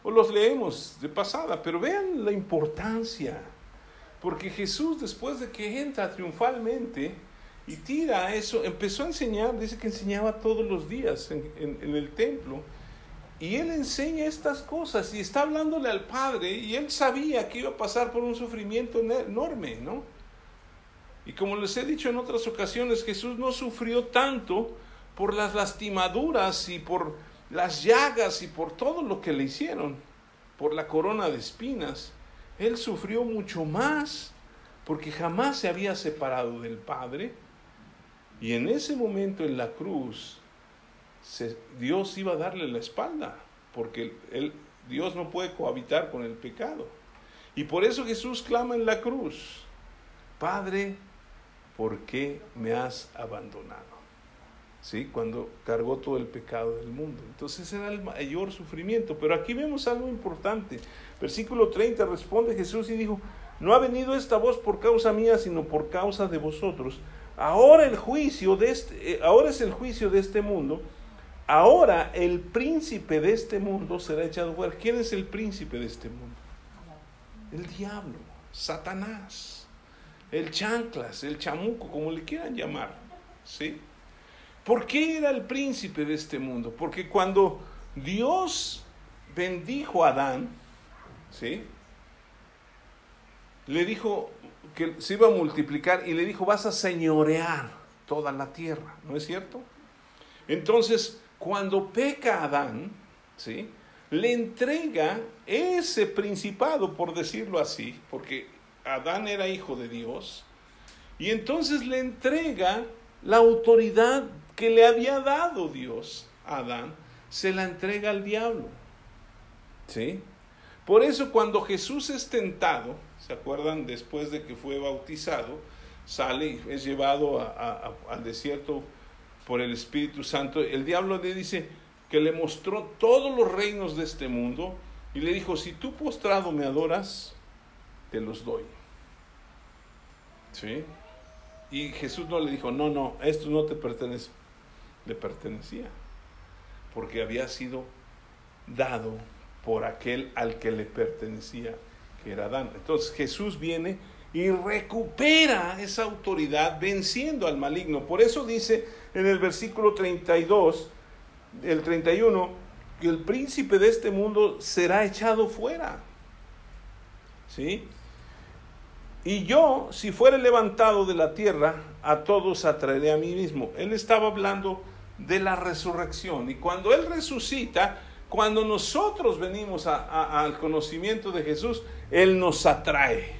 O los leemos de pasada, pero vean la importancia, porque Jesús después de que entra triunfalmente, y tira eso, empezó a enseñar, dice que enseñaba todos los días en, el templo. Y él enseña estas cosas y está hablándole al Padre y él sabía que iba a pasar por un sufrimiento enorme, ¿no? Y como les he dicho en otras ocasiones, Jesús no sufrió tanto por las lastimaduras y por las llagas y por todo lo que le hicieron, por la corona de espinas. Él sufrió mucho más porque jamás se había separado del Padre y en ese momento en la cruz, Dios iba a darle la espalda, porque Dios no puede cohabitar con el pecado. Y por eso Jesús clama en la cruz, Padre, ¿por qué me has abandonado? ¿Sí? Cuando cargó todo el pecado del mundo. Entonces era el mayor sufrimiento. Pero aquí vemos algo importante. Versículo 30 responde Jesús y dijo, no ha venido esta voz por causa mía, sino por causa de vosotros Ahora el juicio de este, eh, ahora es el juicio de este mundo. Ahora el príncipe de este mundo será echado fuera. ¿Quién es el príncipe de este mundo? El diablo, Satanás, el chanclas, el chamuco, como le quieran llamar. ¿Sí? ¿Por qué era el príncipe de este mundo? Porque cuando Dios bendijo a Adán, ¿sí? Le dijo, que se iba a multiplicar y le dijo, vas a señorear toda la tierra, ¿no es cierto? Entonces, cuando peca Adán, ¿sí? le entrega ese principado, por decirlo así, porque Adán era hijo de Dios, y entonces le entrega la autoridad que le había dado Dios a Adán, se la entrega al diablo. ¿Sí? Por eso cuando Jesús es tentado, ¿Se acuerdan? Después de que fue bautizado, sale y es llevado al desierto por el Espíritu Santo. El diablo le dice, que le mostró todos los reinos de este mundo y le dijo, si tú postrado me adoras, te los doy. ¿Sí? Y Jesús no le dijo, no, no, esto no te pertenece. Le pertenecía, porque había sido dado por aquel al que le pertenecía, que era Adán. Entonces Jesús viene y recupera esa autoridad venciendo al maligno. Por eso dice en el versículo 32, el 31, que el príncipe de este mundo será echado fuera. ¿Sí? Y yo, si fuere levantado de la tierra, a todos atraeré a mí mismo. Él estaba hablando de la resurrección. Y cuando Él resucita, cuando nosotros venimos al conocimiento de Jesús, Él nos atrae.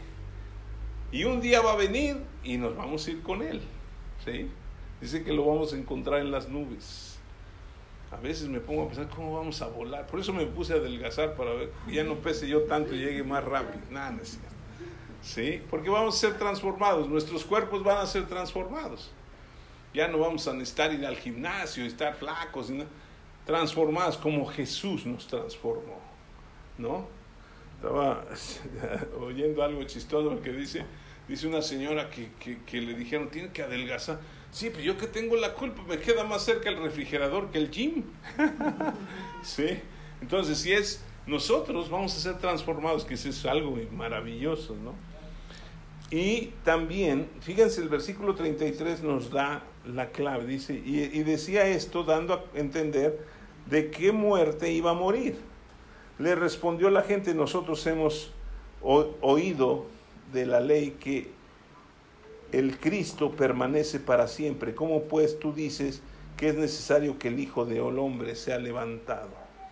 Y un día va a venir y nos vamos a ir con Él. ¿sí? Dice que lo vamos a encontrar en las nubes. A veces me pongo a pensar cómo vamos a volar. Por eso me puse a adelgazar para ver que ya no pese yo tanto y llegue más rápido. Nada, no. ¿Sí? Porque vamos a ser transformados. Nuestros cuerpos van a ser transformados. Ya no vamos a necesitar ir al gimnasio estar flacos, transformados como Jesús nos transformó. ¿No? Estaba oyendo algo chistoso que dice, dice una señora que, que, le dijeron, tiene que adelgazar. Sí, pero yo que tengo la culpa, me queda más cerca el refrigerador que el gym. sí, entonces si es nosotros, vamos a ser transformados, que eso es algo maravilloso, ¿no? Y también, fíjense, el versículo 33 nos da la clave, dice, y, y decía esto dando a entender de qué muerte iba a morir. Le respondió la gente, nosotros hemos oído de la ley que el Cristo permanece para siempre. ¿Cómo pues tú dices que es necesario que el Hijo del Hombre sea levantado?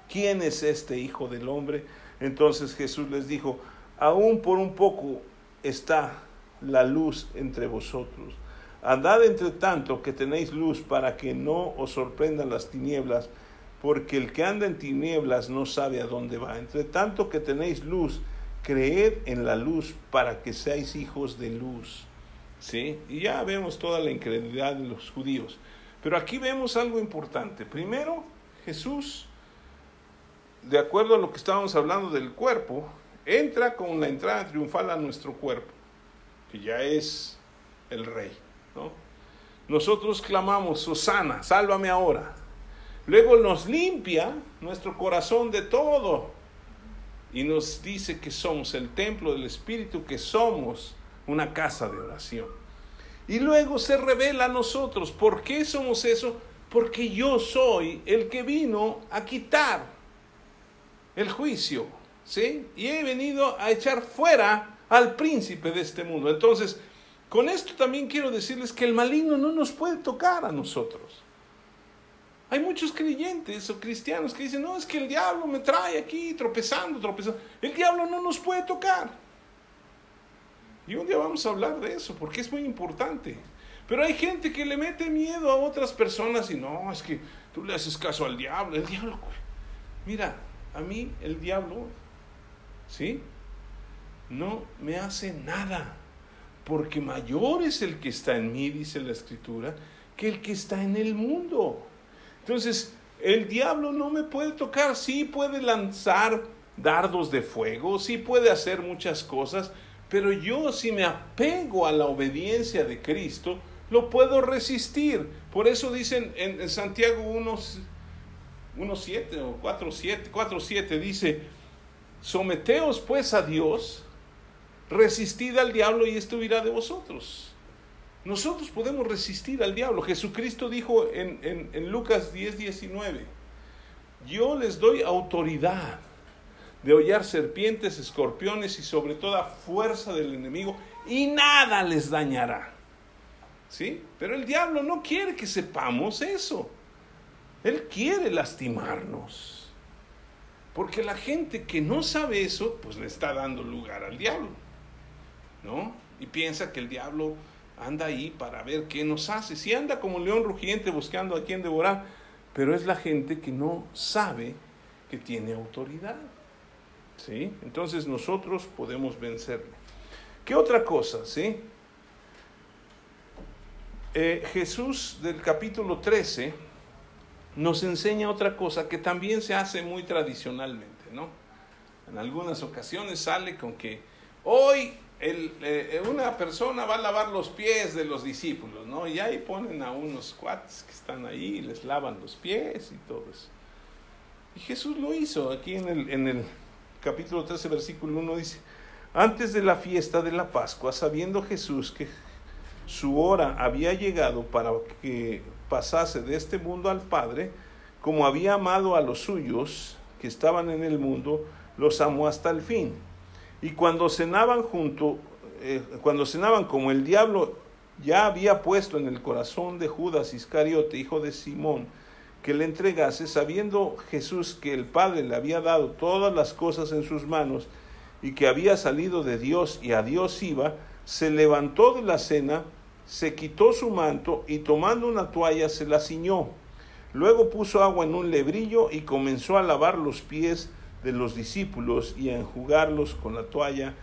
¿Quién es este Hijo del Hombre? Entonces Jesús les dijo, aún por un poco está la luz entre vosotros. Andad entre tanto que tenéis luz para que no os sorprendan las tinieblas porque el que anda en tinieblas no sabe a dónde va. Entre tanto que tenéis luz, creed en la luz para que seáis hijos de luz. ¿Sí? Y ya vemos toda la incredulidad de los judíos. Pero aquí vemos algo importante. Primero, Jesús, de acuerdo a lo que estábamos hablando del cuerpo, entra con la entrada triunfal a nuestro cuerpo, que ya es el rey. ¿no? Nosotros clamamos, Susana, sálvame ahora. Luego nos limpia nuestro corazón de todo y nos dice que somos el templo del Espíritu, que somos una casa de oración. Y luego se revela a nosotros. ¿Por qué somos eso? Porque yo soy el que vino a quitar el juicio, ¿sí? Y he venido a echar fuera al príncipe de este mundo. Entonces, con esto también quiero decirles que el maligno no nos puede tocar a nosotros. Hay muchos creyentes o cristianos que dicen, no, es que el diablo me trae aquí tropezando, tropezando. El diablo no nos puede tocar. Y un día vamos a hablar de eso, porque es muy importante. Pero hay gente que le mete miedo a otras personas y no, es que tú le haces caso al diablo. El diablo, mira, a mí el diablo, ¿sí? No me hace nada, porque mayor es el que está en mí, dice la escritura, que el que está en el mundo. Entonces, el diablo no me puede tocar, sí puede lanzar dardos de fuego, sí puede hacer muchas cosas, pero yo si me apego a la obediencia de Cristo, lo puedo resistir. Por eso dicen en, Santiago 1.7 o 4.7, 4.7 dice, someteos pues a Dios, resistid al diablo y esto irá de vosotros. Nosotros podemos resistir al diablo. Jesucristo dijo en, Lucas 10, 19, yo les doy autoridad de hollar serpientes, escorpiones y sobre toda fuerza del enemigo y nada les dañará. ¿Sí? Pero el diablo no quiere que sepamos eso. Él quiere lastimarnos. Porque la gente que no sabe eso, pues le está dando lugar al diablo. ¿No? Y piensa que el diablo anda ahí para ver qué nos hace. Si anda como león rugiente buscando a quien devorar, pero es la gente que no sabe que tiene autoridad. ¿Sí? Entonces nosotros podemos vencerle. ¿Qué otra cosa? ¿Sí? Eh, Jesús del capítulo 13 nos enseña otra cosa que también se hace muy tradicionalmente, ¿no? En algunas ocasiones sale con que hoy eh, una persona va a lavar los pies de los discípulos, ¿no? Y ahí ponen a unos cuates que están ahí y les lavan los pies y todo eso. Y Jesús lo hizo. Aquí en el, en el capítulo 13, versículo 1 dice, antes de la fiesta de la Pascua, sabiendo Jesús que su hora había llegado para que pasase de este mundo al Padre, como había amado a los suyos que estaban en el mundo, los amó hasta el fin. Y cuando cenaban junto, eh, cuando cenaban como el diablo ya había puesto en el corazón de Judas Iscariote, hijo de Simón, que le entregase, sabiendo Jesús que el Padre le había dado todas las cosas en sus manos y que había salido de Dios y a Dios iba, se levantó de la cena, se quitó su manto y tomando una toalla se la ciñó. Luego puso agua en un lebrillo y comenzó a lavar los pies de los discípulos y a enjugarlos con la toalla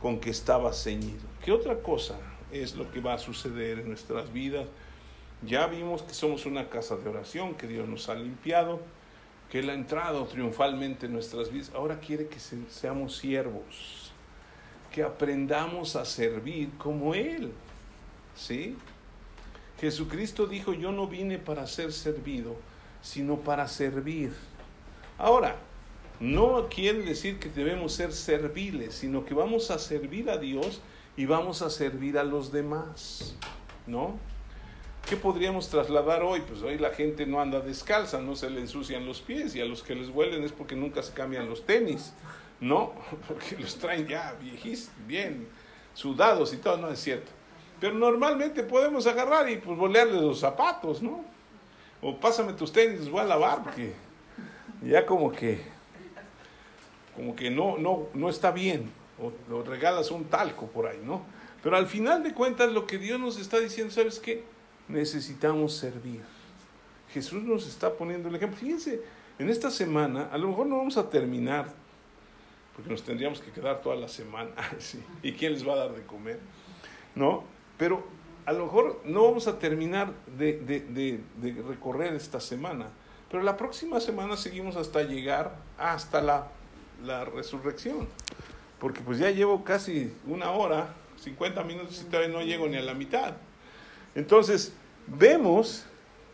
con que estaba ceñido. ¿Qué otra cosa es lo que va a suceder en nuestras vidas? Ya vimos que somos una casa de oración, que Dios nos ha limpiado, que Él ha entrado triunfalmente en nuestras vidas. Ahora quiere que seamos siervos, que aprendamos a servir como Él. ¿Sí? Jesucristo dijo, yo no vine para ser servido, sino para servir. Ahora, no quiere decir que debemos ser serviles, sino que vamos a servir a Dios y vamos a servir a los demás, ¿no? ¿Qué podríamos trasladar hoy? Pues hoy la gente no anda descalza, no se le ensucian los pies y a los que les huelen es porque nunca se cambian los tenis, ¿no? Porque los traen ya viejís, bien sudados y todo, no es cierto. Pero normalmente podemos agarrar y pues bolearles los zapatos, ¿no? O pásame tus tenis, los voy a lavar porque ya como que como que no, no, no está bien, o, regalas un talco por ahí, ¿no? Pero al final de cuentas lo que Dios nos está diciendo, ¿sabes qué? Necesitamos servir. Jesús nos está poniendo el ejemplo. Fíjense, en esta semana, a lo mejor no vamos a terminar, porque nos tendríamos que quedar toda la semana, ¿y quién les va a dar de comer? ¿No? Pero a lo mejor no vamos a terminar de, de, de recorrer esta semana, pero la próxima semana seguimos hasta llegar hasta la la resurrección. Porque pues ya llevo casi una hora, 50 minutos y todavía no llego ni a la mitad. Entonces, vemos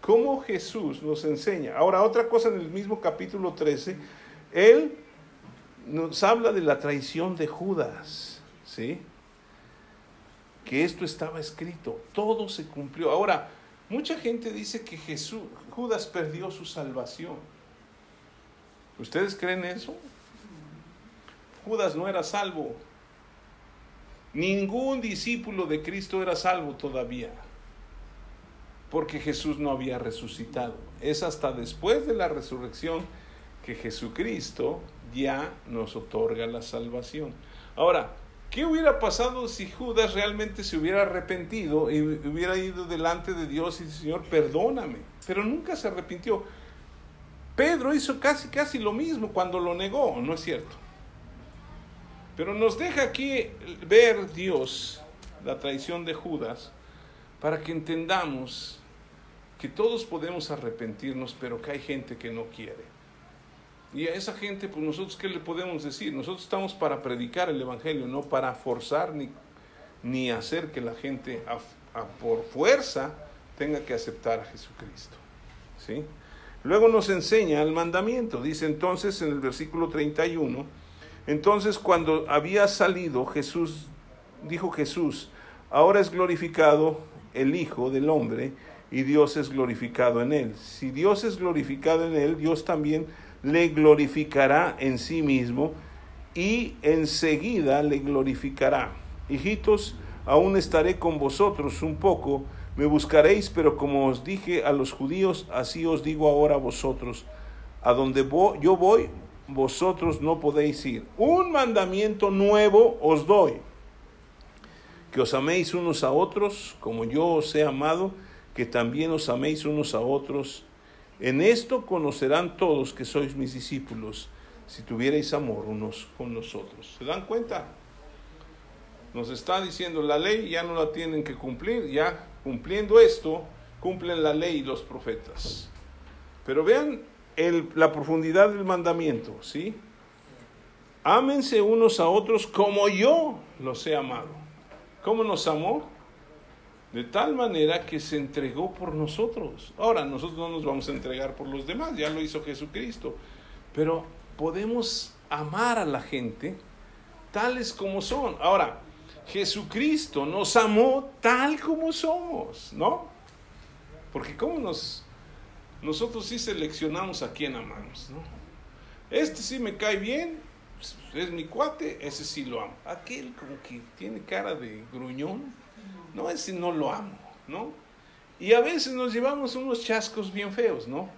cómo Jesús nos enseña. Ahora, otra cosa en el mismo capítulo 13, Él nos habla de la traición de Judas, ¿sí? Que esto estaba escrito, todo se cumplió. Ahora, mucha gente dice que Jesús, Judas perdió su salvación. ¿Ustedes creen eso? Judas no era salvo. Ningún discípulo de Cristo era salvo todavía, porque Jesús no había resucitado. Es hasta después de la resurrección que Jesucristo ya nos otorga la salvación. Ahora, ¿qué hubiera pasado si Judas realmente se hubiera arrepentido y hubiera ido delante de Dios y dicho, Señor, perdóname? Pero nunca se arrepintió. Pedro hizo casi, casi lo mismo cuando lo negó, ¿no es cierto? Pero nos deja aquí ver Dios la traición de Judas para que entendamos que todos podemos arrepentirnos, pero que hay gente que no quiere. Y a esa gente, pues nosotros, ¿qué le podemos decir? Nosotros estamos para predicar el Evangelio, no para forzar ni, ni hacer que la gente por fuerza tenga que aceptar a Jesucristo. ¿sí? Luego nos enseña el mandamiento. Dice entonces en el versículo 31, entonces cuando había salido Jesús, dijo Jesús, ahora es glorificado el Hijo del Hombre y Dios es glorificado en él. Si Dios es glorificado en él, Dios también le glorificará en sí mismo y enseguida le glorificará. Hijitos, aún estaré con vosotros un poco, me buscaréis, pero como os dije a los judíos, así os digo ahora a vosotros. A donde yo voy, vosotros no podéis ir. Un mandamiento nuevo os doy, que os améis unos a otros como yo os he amado, que también os améis unos a otros. En esto conocerán todos que sois mis discípulos, si tuvierais amor unos con nosotros. ¿Se dan cuenta? Nos está diciendo la ley, ya no la tienen que cumplir, ya cumpliendo esto, cumplen la ley y los profetas. Pero vean la profundidad del mandamiento, ¿sí? Ámense unos a otros como yo los he amado. ¿Cómo nos amó? De tal manera que se entregó por nosotros. Ahora, nosotros no nos vamos a entregar por los demás, ya lo hizo Jesucristo. Pero podemos amar a la gente tales como son. Ahora, Jesucristo nos amó tal como somos, ¿no? Porque como nos nosotros sí seleccionamos a quién amamos, ¿no? Este sí me cae bien, es mi cuate, ese sí lo amo. Aquel como que tiene cara de gruñón, no, ese no lo amo, ¿no? Y a veces nos llevamos unos chascos bien feos, ¿no?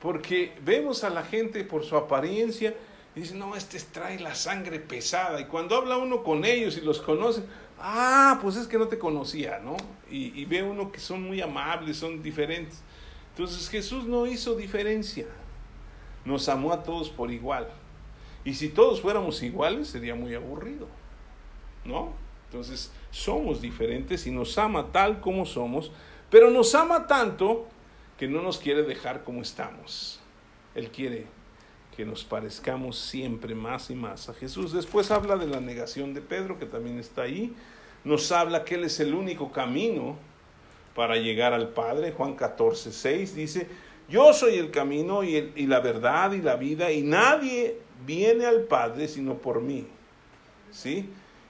Porque vemos a la gente por su apariencia y dicen, no, este trae la sangre pesada. Y cuando habla uno con ellos y los conoce, ah, pues es que no te conocía, ¿no? Y ve uno que son muy amables, son diferentes. Entonces Jesús no hizo diferencia, nos amó a todos por igual. Y si todos fuéramos iguales sería muy aburrido, ¿no? Entonces somos diferentes y nos ama tal como somos, pero nos ama tanto que no nos quiere dejar como estamos. Él quiere que nos parezcamos siempre más y más a Jesús. Después habla de la negación de Pedro, que también está ahí. Nos habla que Él es el único camino para llegar al Padre. Juan 14, 6 dice, yo soy el camino y, y, la verdad y la vida y nadie viene al Padre sino por mí. ¿Sí?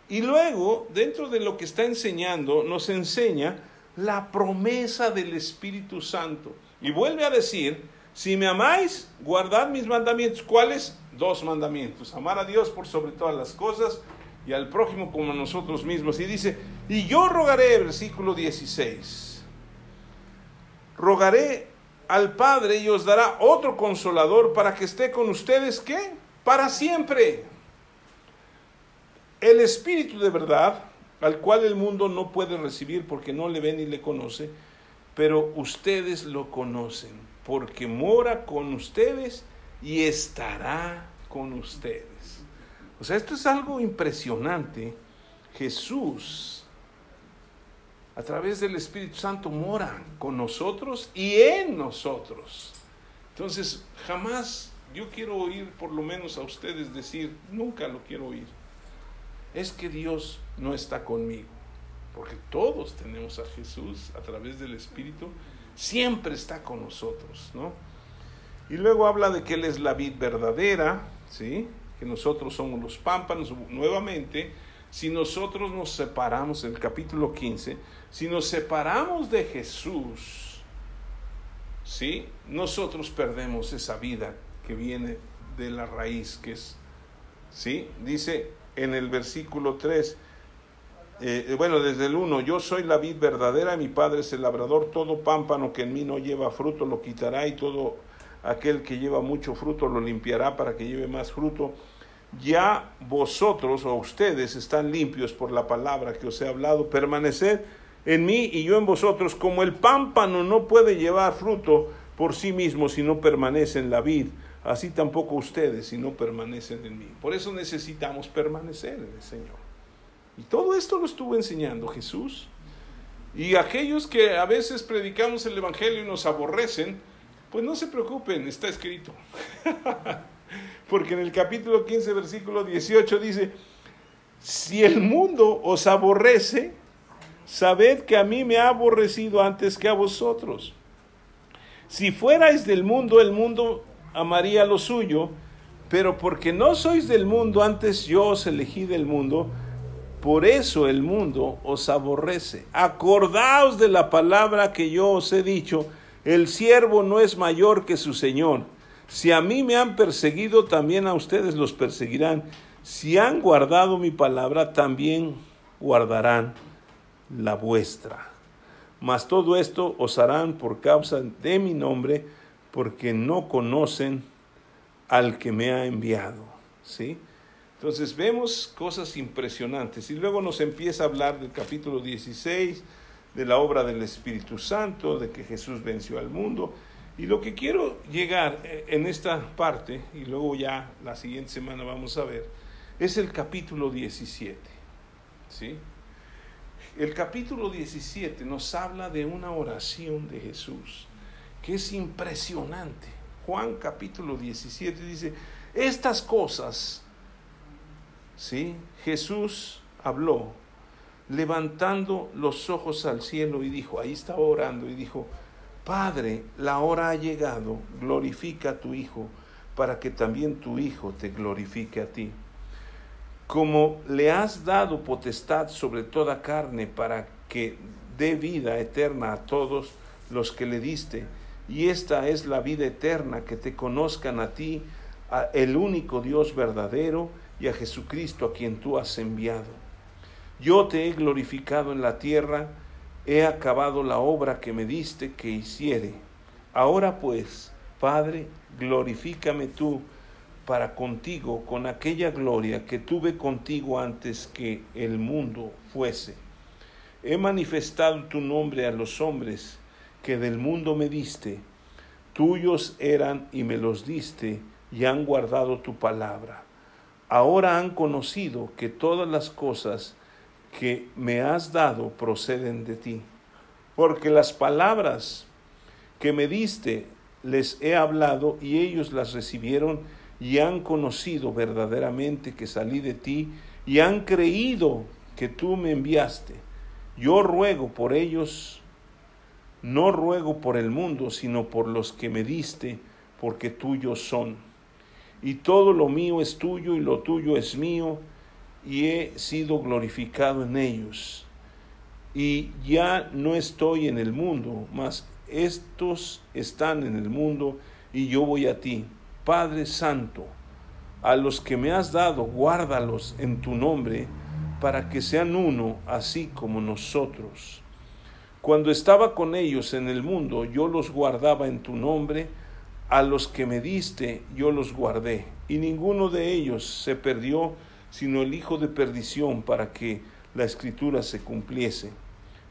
Y luego, dentro de lo que está enseñando, nos enseña la promesa del Espíritu Santo. Y vuelve a decir, si me amáis, guardad mis mandamientos. ¿Cuáles? Dos mandamientos. Amar a Dios por sobre todas las cosas y al prójimo como a nosotros mismos. Y dice, y yo rogaré, versículo 16 rogaré al Padre y os dará otro consolador para que esté con ustedes, ¿qué? Para siempre. El Espíritu de verdad, al cual el mundo no puede recibir porque no le ve ni le conoce, pero ustedes lo conocen, porque mora con ustedes y estará con ustedes. O sea, esto es algo impresionante. Jesús a través del Espíritu Santo mora con nosotros y en nosotros. Entonces, jamás yo quiero oír, por lo menos a ustedes decir, nunca lo quiero oír, es que Dios no está conmigo, porque todos tenemos a Jesús a través del Espíritu, siempre está con nosotros, ¿no? Y luego habla de que Él es la vid verdadera, ¿sí? Que nosotros somos los pámpanos, nuevamente, si nosotros nos separamos, en el capítulo 15, si nos separamos de Jesús, ¿sí? nosotros perdemos esa vida que viene de la raíz, que es, ¿sí? dice en el versículo 3, eh, bueno, desde el 1, yo soy la vid verdadera, mi padre es el labrador, todo pámpano que en mí no lleva fruto lo quitará y todo aquel que lleva mucho fruto lo limpiará para que lleve más fruto ya vosotros o ustedes están limpios por la palabra que os he hablado, permaneced en mí y yo en vosotros, como el pámpano no puede llevar fruto por sí mismo si no permanece en la vid, así tampoco ustedes si no permanecen en mí. Por eso necesitamos permanecer en el Señor. Y todo esto lo estuvo enseñando Jesús. Y aquellos que a veces predicamos el Evangelio y nos aborrecen, pues no se preocupen, está escrito. Porque en el capítulo 15, versículo 18 dice, si el mundo os aborrece, sabed que a mí me ha aborrecido antes que a vosotros. Si fuerais del mundo, el mundo amaría lo suyo, pero porque no sois del mundo, antes yo os elegí del mundo, por eso el mundo os aborrece. Acordaos de la palabra que yo os he dicho, el siervo no es mayor que su Señor. Si a mí me han perseguido, también a ustedes los perseguirán. Si han guardado mi palabra, también guardarán la vuestra. Mas todo esto os harán por causa de mi nombre, porque no conocen al que me ha enviado. ¿Sí? Entonces vemos cosas impresionantes. Y luego nos empieza a hablar del capítulo 16, de la obra del Espíritu Santo, de que Jesús venció al mundo. Y lo que quiero llegar eh, en esta parte, y luego ya la siguiente semana vamos a ver, es el capítulo 17. ¿Sí? El capítulo 17 nos habla de una oración de Jesús que es impresionante. Juan capítulo 17 dice, estas cosas, ¿sí? Jesús habló levantando los ojos al cielo y dijo, ahí estaba orando y dijo, Padre, la hora ha llegado, glorifica a tu Hijo, para que también tu Hijo te glorifique a ti. Como le has dado potestad sobre toda carne para que dé vida eterna a todos los que le diste, y esta es la vida eterna, que te conozcan a ti, a el único Dios verdadero, y a Jesucristo a quien tú has enviado. Yo te he glorificado en la tierra, he acabado la obra que me diste que hiciere. Ahora pues, Padre, glorifícame tú para contigo con aquella gloria que tuve contigo antes que el mundo fuese. He manifestado tu nombre a los hombres que del mundo me diste. Tuyos eran y me los diste y han guardado tu palabra. Ahora han conocido que todas las cosas que me has dado proceden de ti. Porque las palabras que me diste les he hablado y ellos las recibieron y han conocido verdaderamente que salí de ti y han creído que tú me enviaste. Yo ruego por ellos, no ruego por el mundo, sino por los que me diste, porque tuyos son. Y todo lo mío es tuyo y lo tuyo es mío y he sido glorificado en ellos. Y ya no estoy en el mundo, mas estos están en el mundo y yo voy a ti. Padre Santo, a los que me has dado, guárdalos en tu nombre, para que sean uno, así como nosotros. Cuando estaba con ellos en el mundo, yo los guardaba en tu nombre, a los que me diste, yo los guardé, y ninguno de ellos se perdió, sino el hijo de perdición para que la escritura se cumpliese.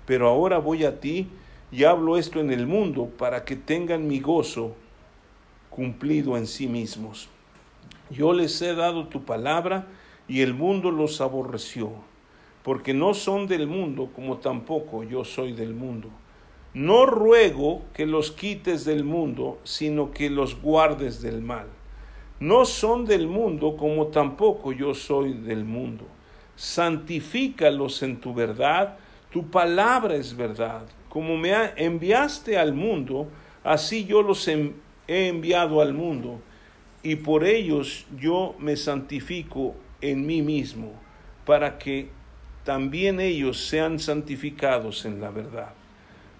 Pero ahora voy a ti y hablo esto en el mundo para que tengan mi gozo cumplido en sí mismos. Yo les he dado tu palabra y el mundo los aborreció, porque no son del mundo como tampoco yo soy del mundo. No ruego que los quites del mundo, sino que los guardes del mal no son del mundo como tampoco yo soy del mundo. Santifícalos en tu verdad, tu palabra es verdad. Como me enviaste al mundo, así yo los he enviado al mundo, y por ellos yo me santifico en mí mismo, para que también ellos sean santificados en la verdad.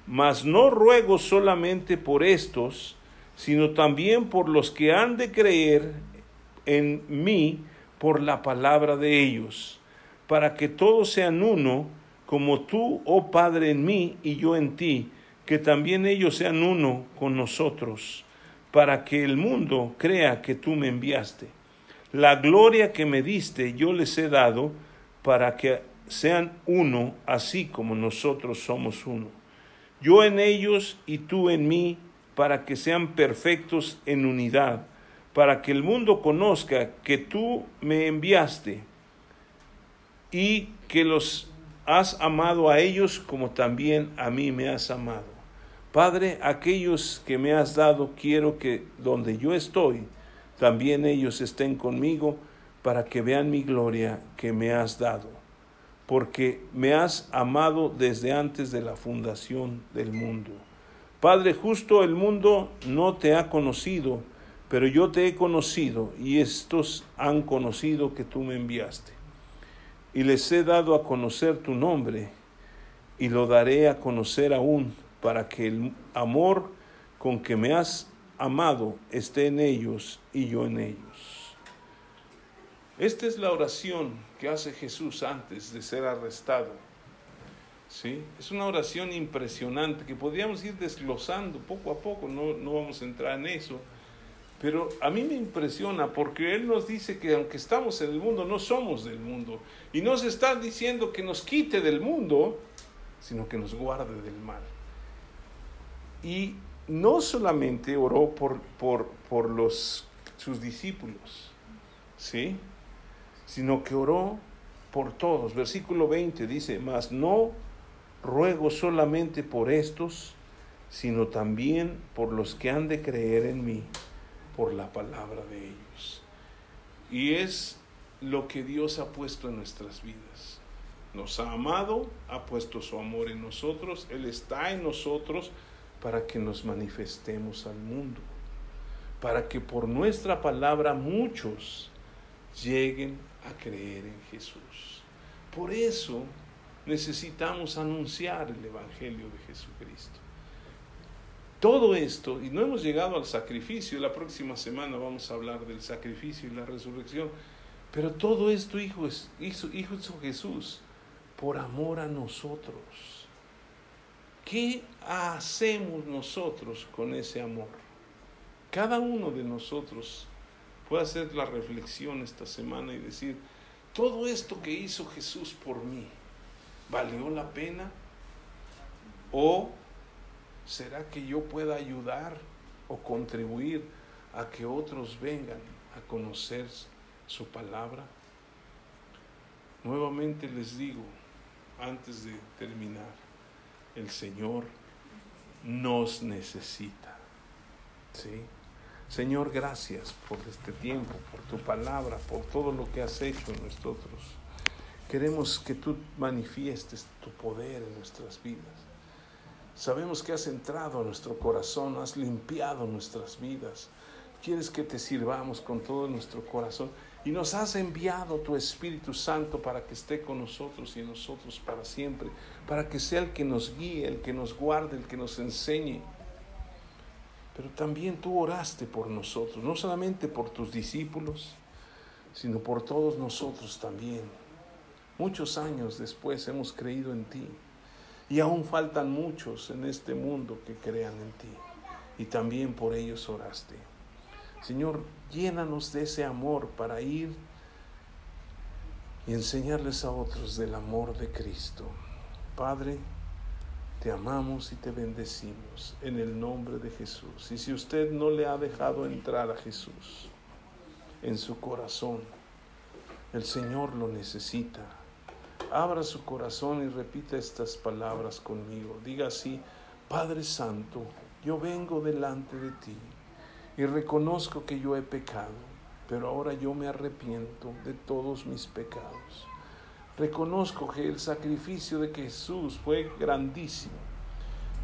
Mas no ruego solamente por estos, sino también por los que han de creer en mí por la palabra de ellos, para que todos sean uno, como tú, oh Padre, en mí y yo en ti, que también ellos sean uno con nosotros, para que el mundo crea que tú me enviaste. La gloria que me diste yo les he dado, para que sean uno, así como nosotros somos uno. Yo en ellos y tú en mí, para que sean perfectos en unidad, para que el mundo conozca que tú me enviaste y que los has amado a ellos como también a mí me has amado. Padre, aquellos que me has dado, quiero que donde yo estoy, también ellos estén conmigo para que vean mi gloria que me has dado, porque me has amado desde antes de la fundación del mundo. Padre justo, el mundo no te ha conocido, pero yo te he conocido y estos han conocido que tú me enviaste. Y les he dado a conocer tu nombre y lo daré a conocer aún para que el amor con que me has amado esté en ellos y yo en ellos. Esta es la oración que hace Jesús antes de ser arrestado ¿sí? Es una oración impresionante que podríamos ir desglosando poco a poco, no, no vamos a entrar en eso. Pero a mí me impresiona porque Él nos dice que aunque estamos en el mundo, no somos del mundo. Y no se está diciendo que nos quite del mundo, sino que nos guarde del mal. Y no solamente oró por, por, por los, sus discípulos, ¿sí? sino que oró por todos. Versículo 20 dice, mas no ruego solamente por estos, sino también por los que han de creer en mí por la palabra de ellos. Y es lo que Dios ha puesto en nuestras vidas. Nos ha amado, ha puesto su amor en nosotros, Él está en nosotros para que nos manifestemos al mundo, para que por nuestra palabra muchos lleguen a creer en Jesús. Por eso necesitamos anunciar el Evangelio de Jesucristo. Todo esto, y no hemos llegado al sacrificio, la próxima semana vamos a hablar del sacrificio y la resurrección, pero todo esto hijo, hizo, hijo Jesús por amor a nosotros. ¿Qué hacemos nosotros con ese amor? Cada uno de nosotros puede hacer la reflexión esta semana y decir, todo esto que hizo Jesús por mí, ¿valió la pena? ¿O será que yo pueda ayudar o contribuir a que otros vengan a conocer su palabra? Nuevamente les digo, antes de terminar, el Señor nos necesita. ¿Sí? Señor, gracias por este tiempo, por tu palabra, por todo lo que has hecho en nosotros. Queremos que tú manifiestes tu poder en nuestras vidas. Sabemos que has entrado a nuestro corazón, has limpiado nuestras vidas. Quieres que te sirvamos con todo nuestro corazón y nos has enviado tu Espíritu Santo para que esté con nosotros y en nosotros para siempre, para que sea el que nos guíe, el que nos guarde, el que nos enseñe. Pero también tú oraste por nosotros, no solamente por tus discípulos, sino por todos nosotros también. Muchos años después hemos creído en ti. Y aún faltan muchos en este mundo que crean en ti. Y también por ellos oraste. Señor, llénanos de ese amor para ir y enseñarles a otros del amor de Cristo. Padre, te amamos y te bendecimos en el nombre de Jesús. Y si usted no le ha dejado entrar a Jesús en su corazón, el Señor lo necesita abra su corazón y repita estas palabras conmigo. Diga así, Padre Santo, yo vengo delante de ti y reconozco que yo he pecado, pero ahora yo me arrepiento de todos mis pecados. Reconozco que el sacrificio de Jesús fue grandísimo.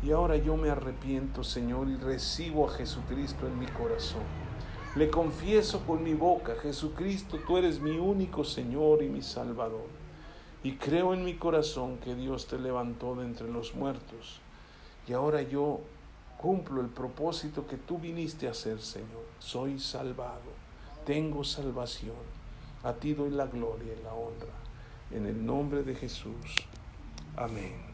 Y ahora yo me arrepiento, Señor, y recibo a Jesucristo en mi corazón. Le confieso con mi boca, Jesucristo, tú eres mi único Señor y mi Salvador y creo en mi corazón que Dios te levantó de entre los muertos. Y ahora yo cumplo el propósito que tú viniste a hacer, Señor. Soy salvado, tengo salvación. A ti doy la gloria y la honra. En el nombre de Jesús. Amén.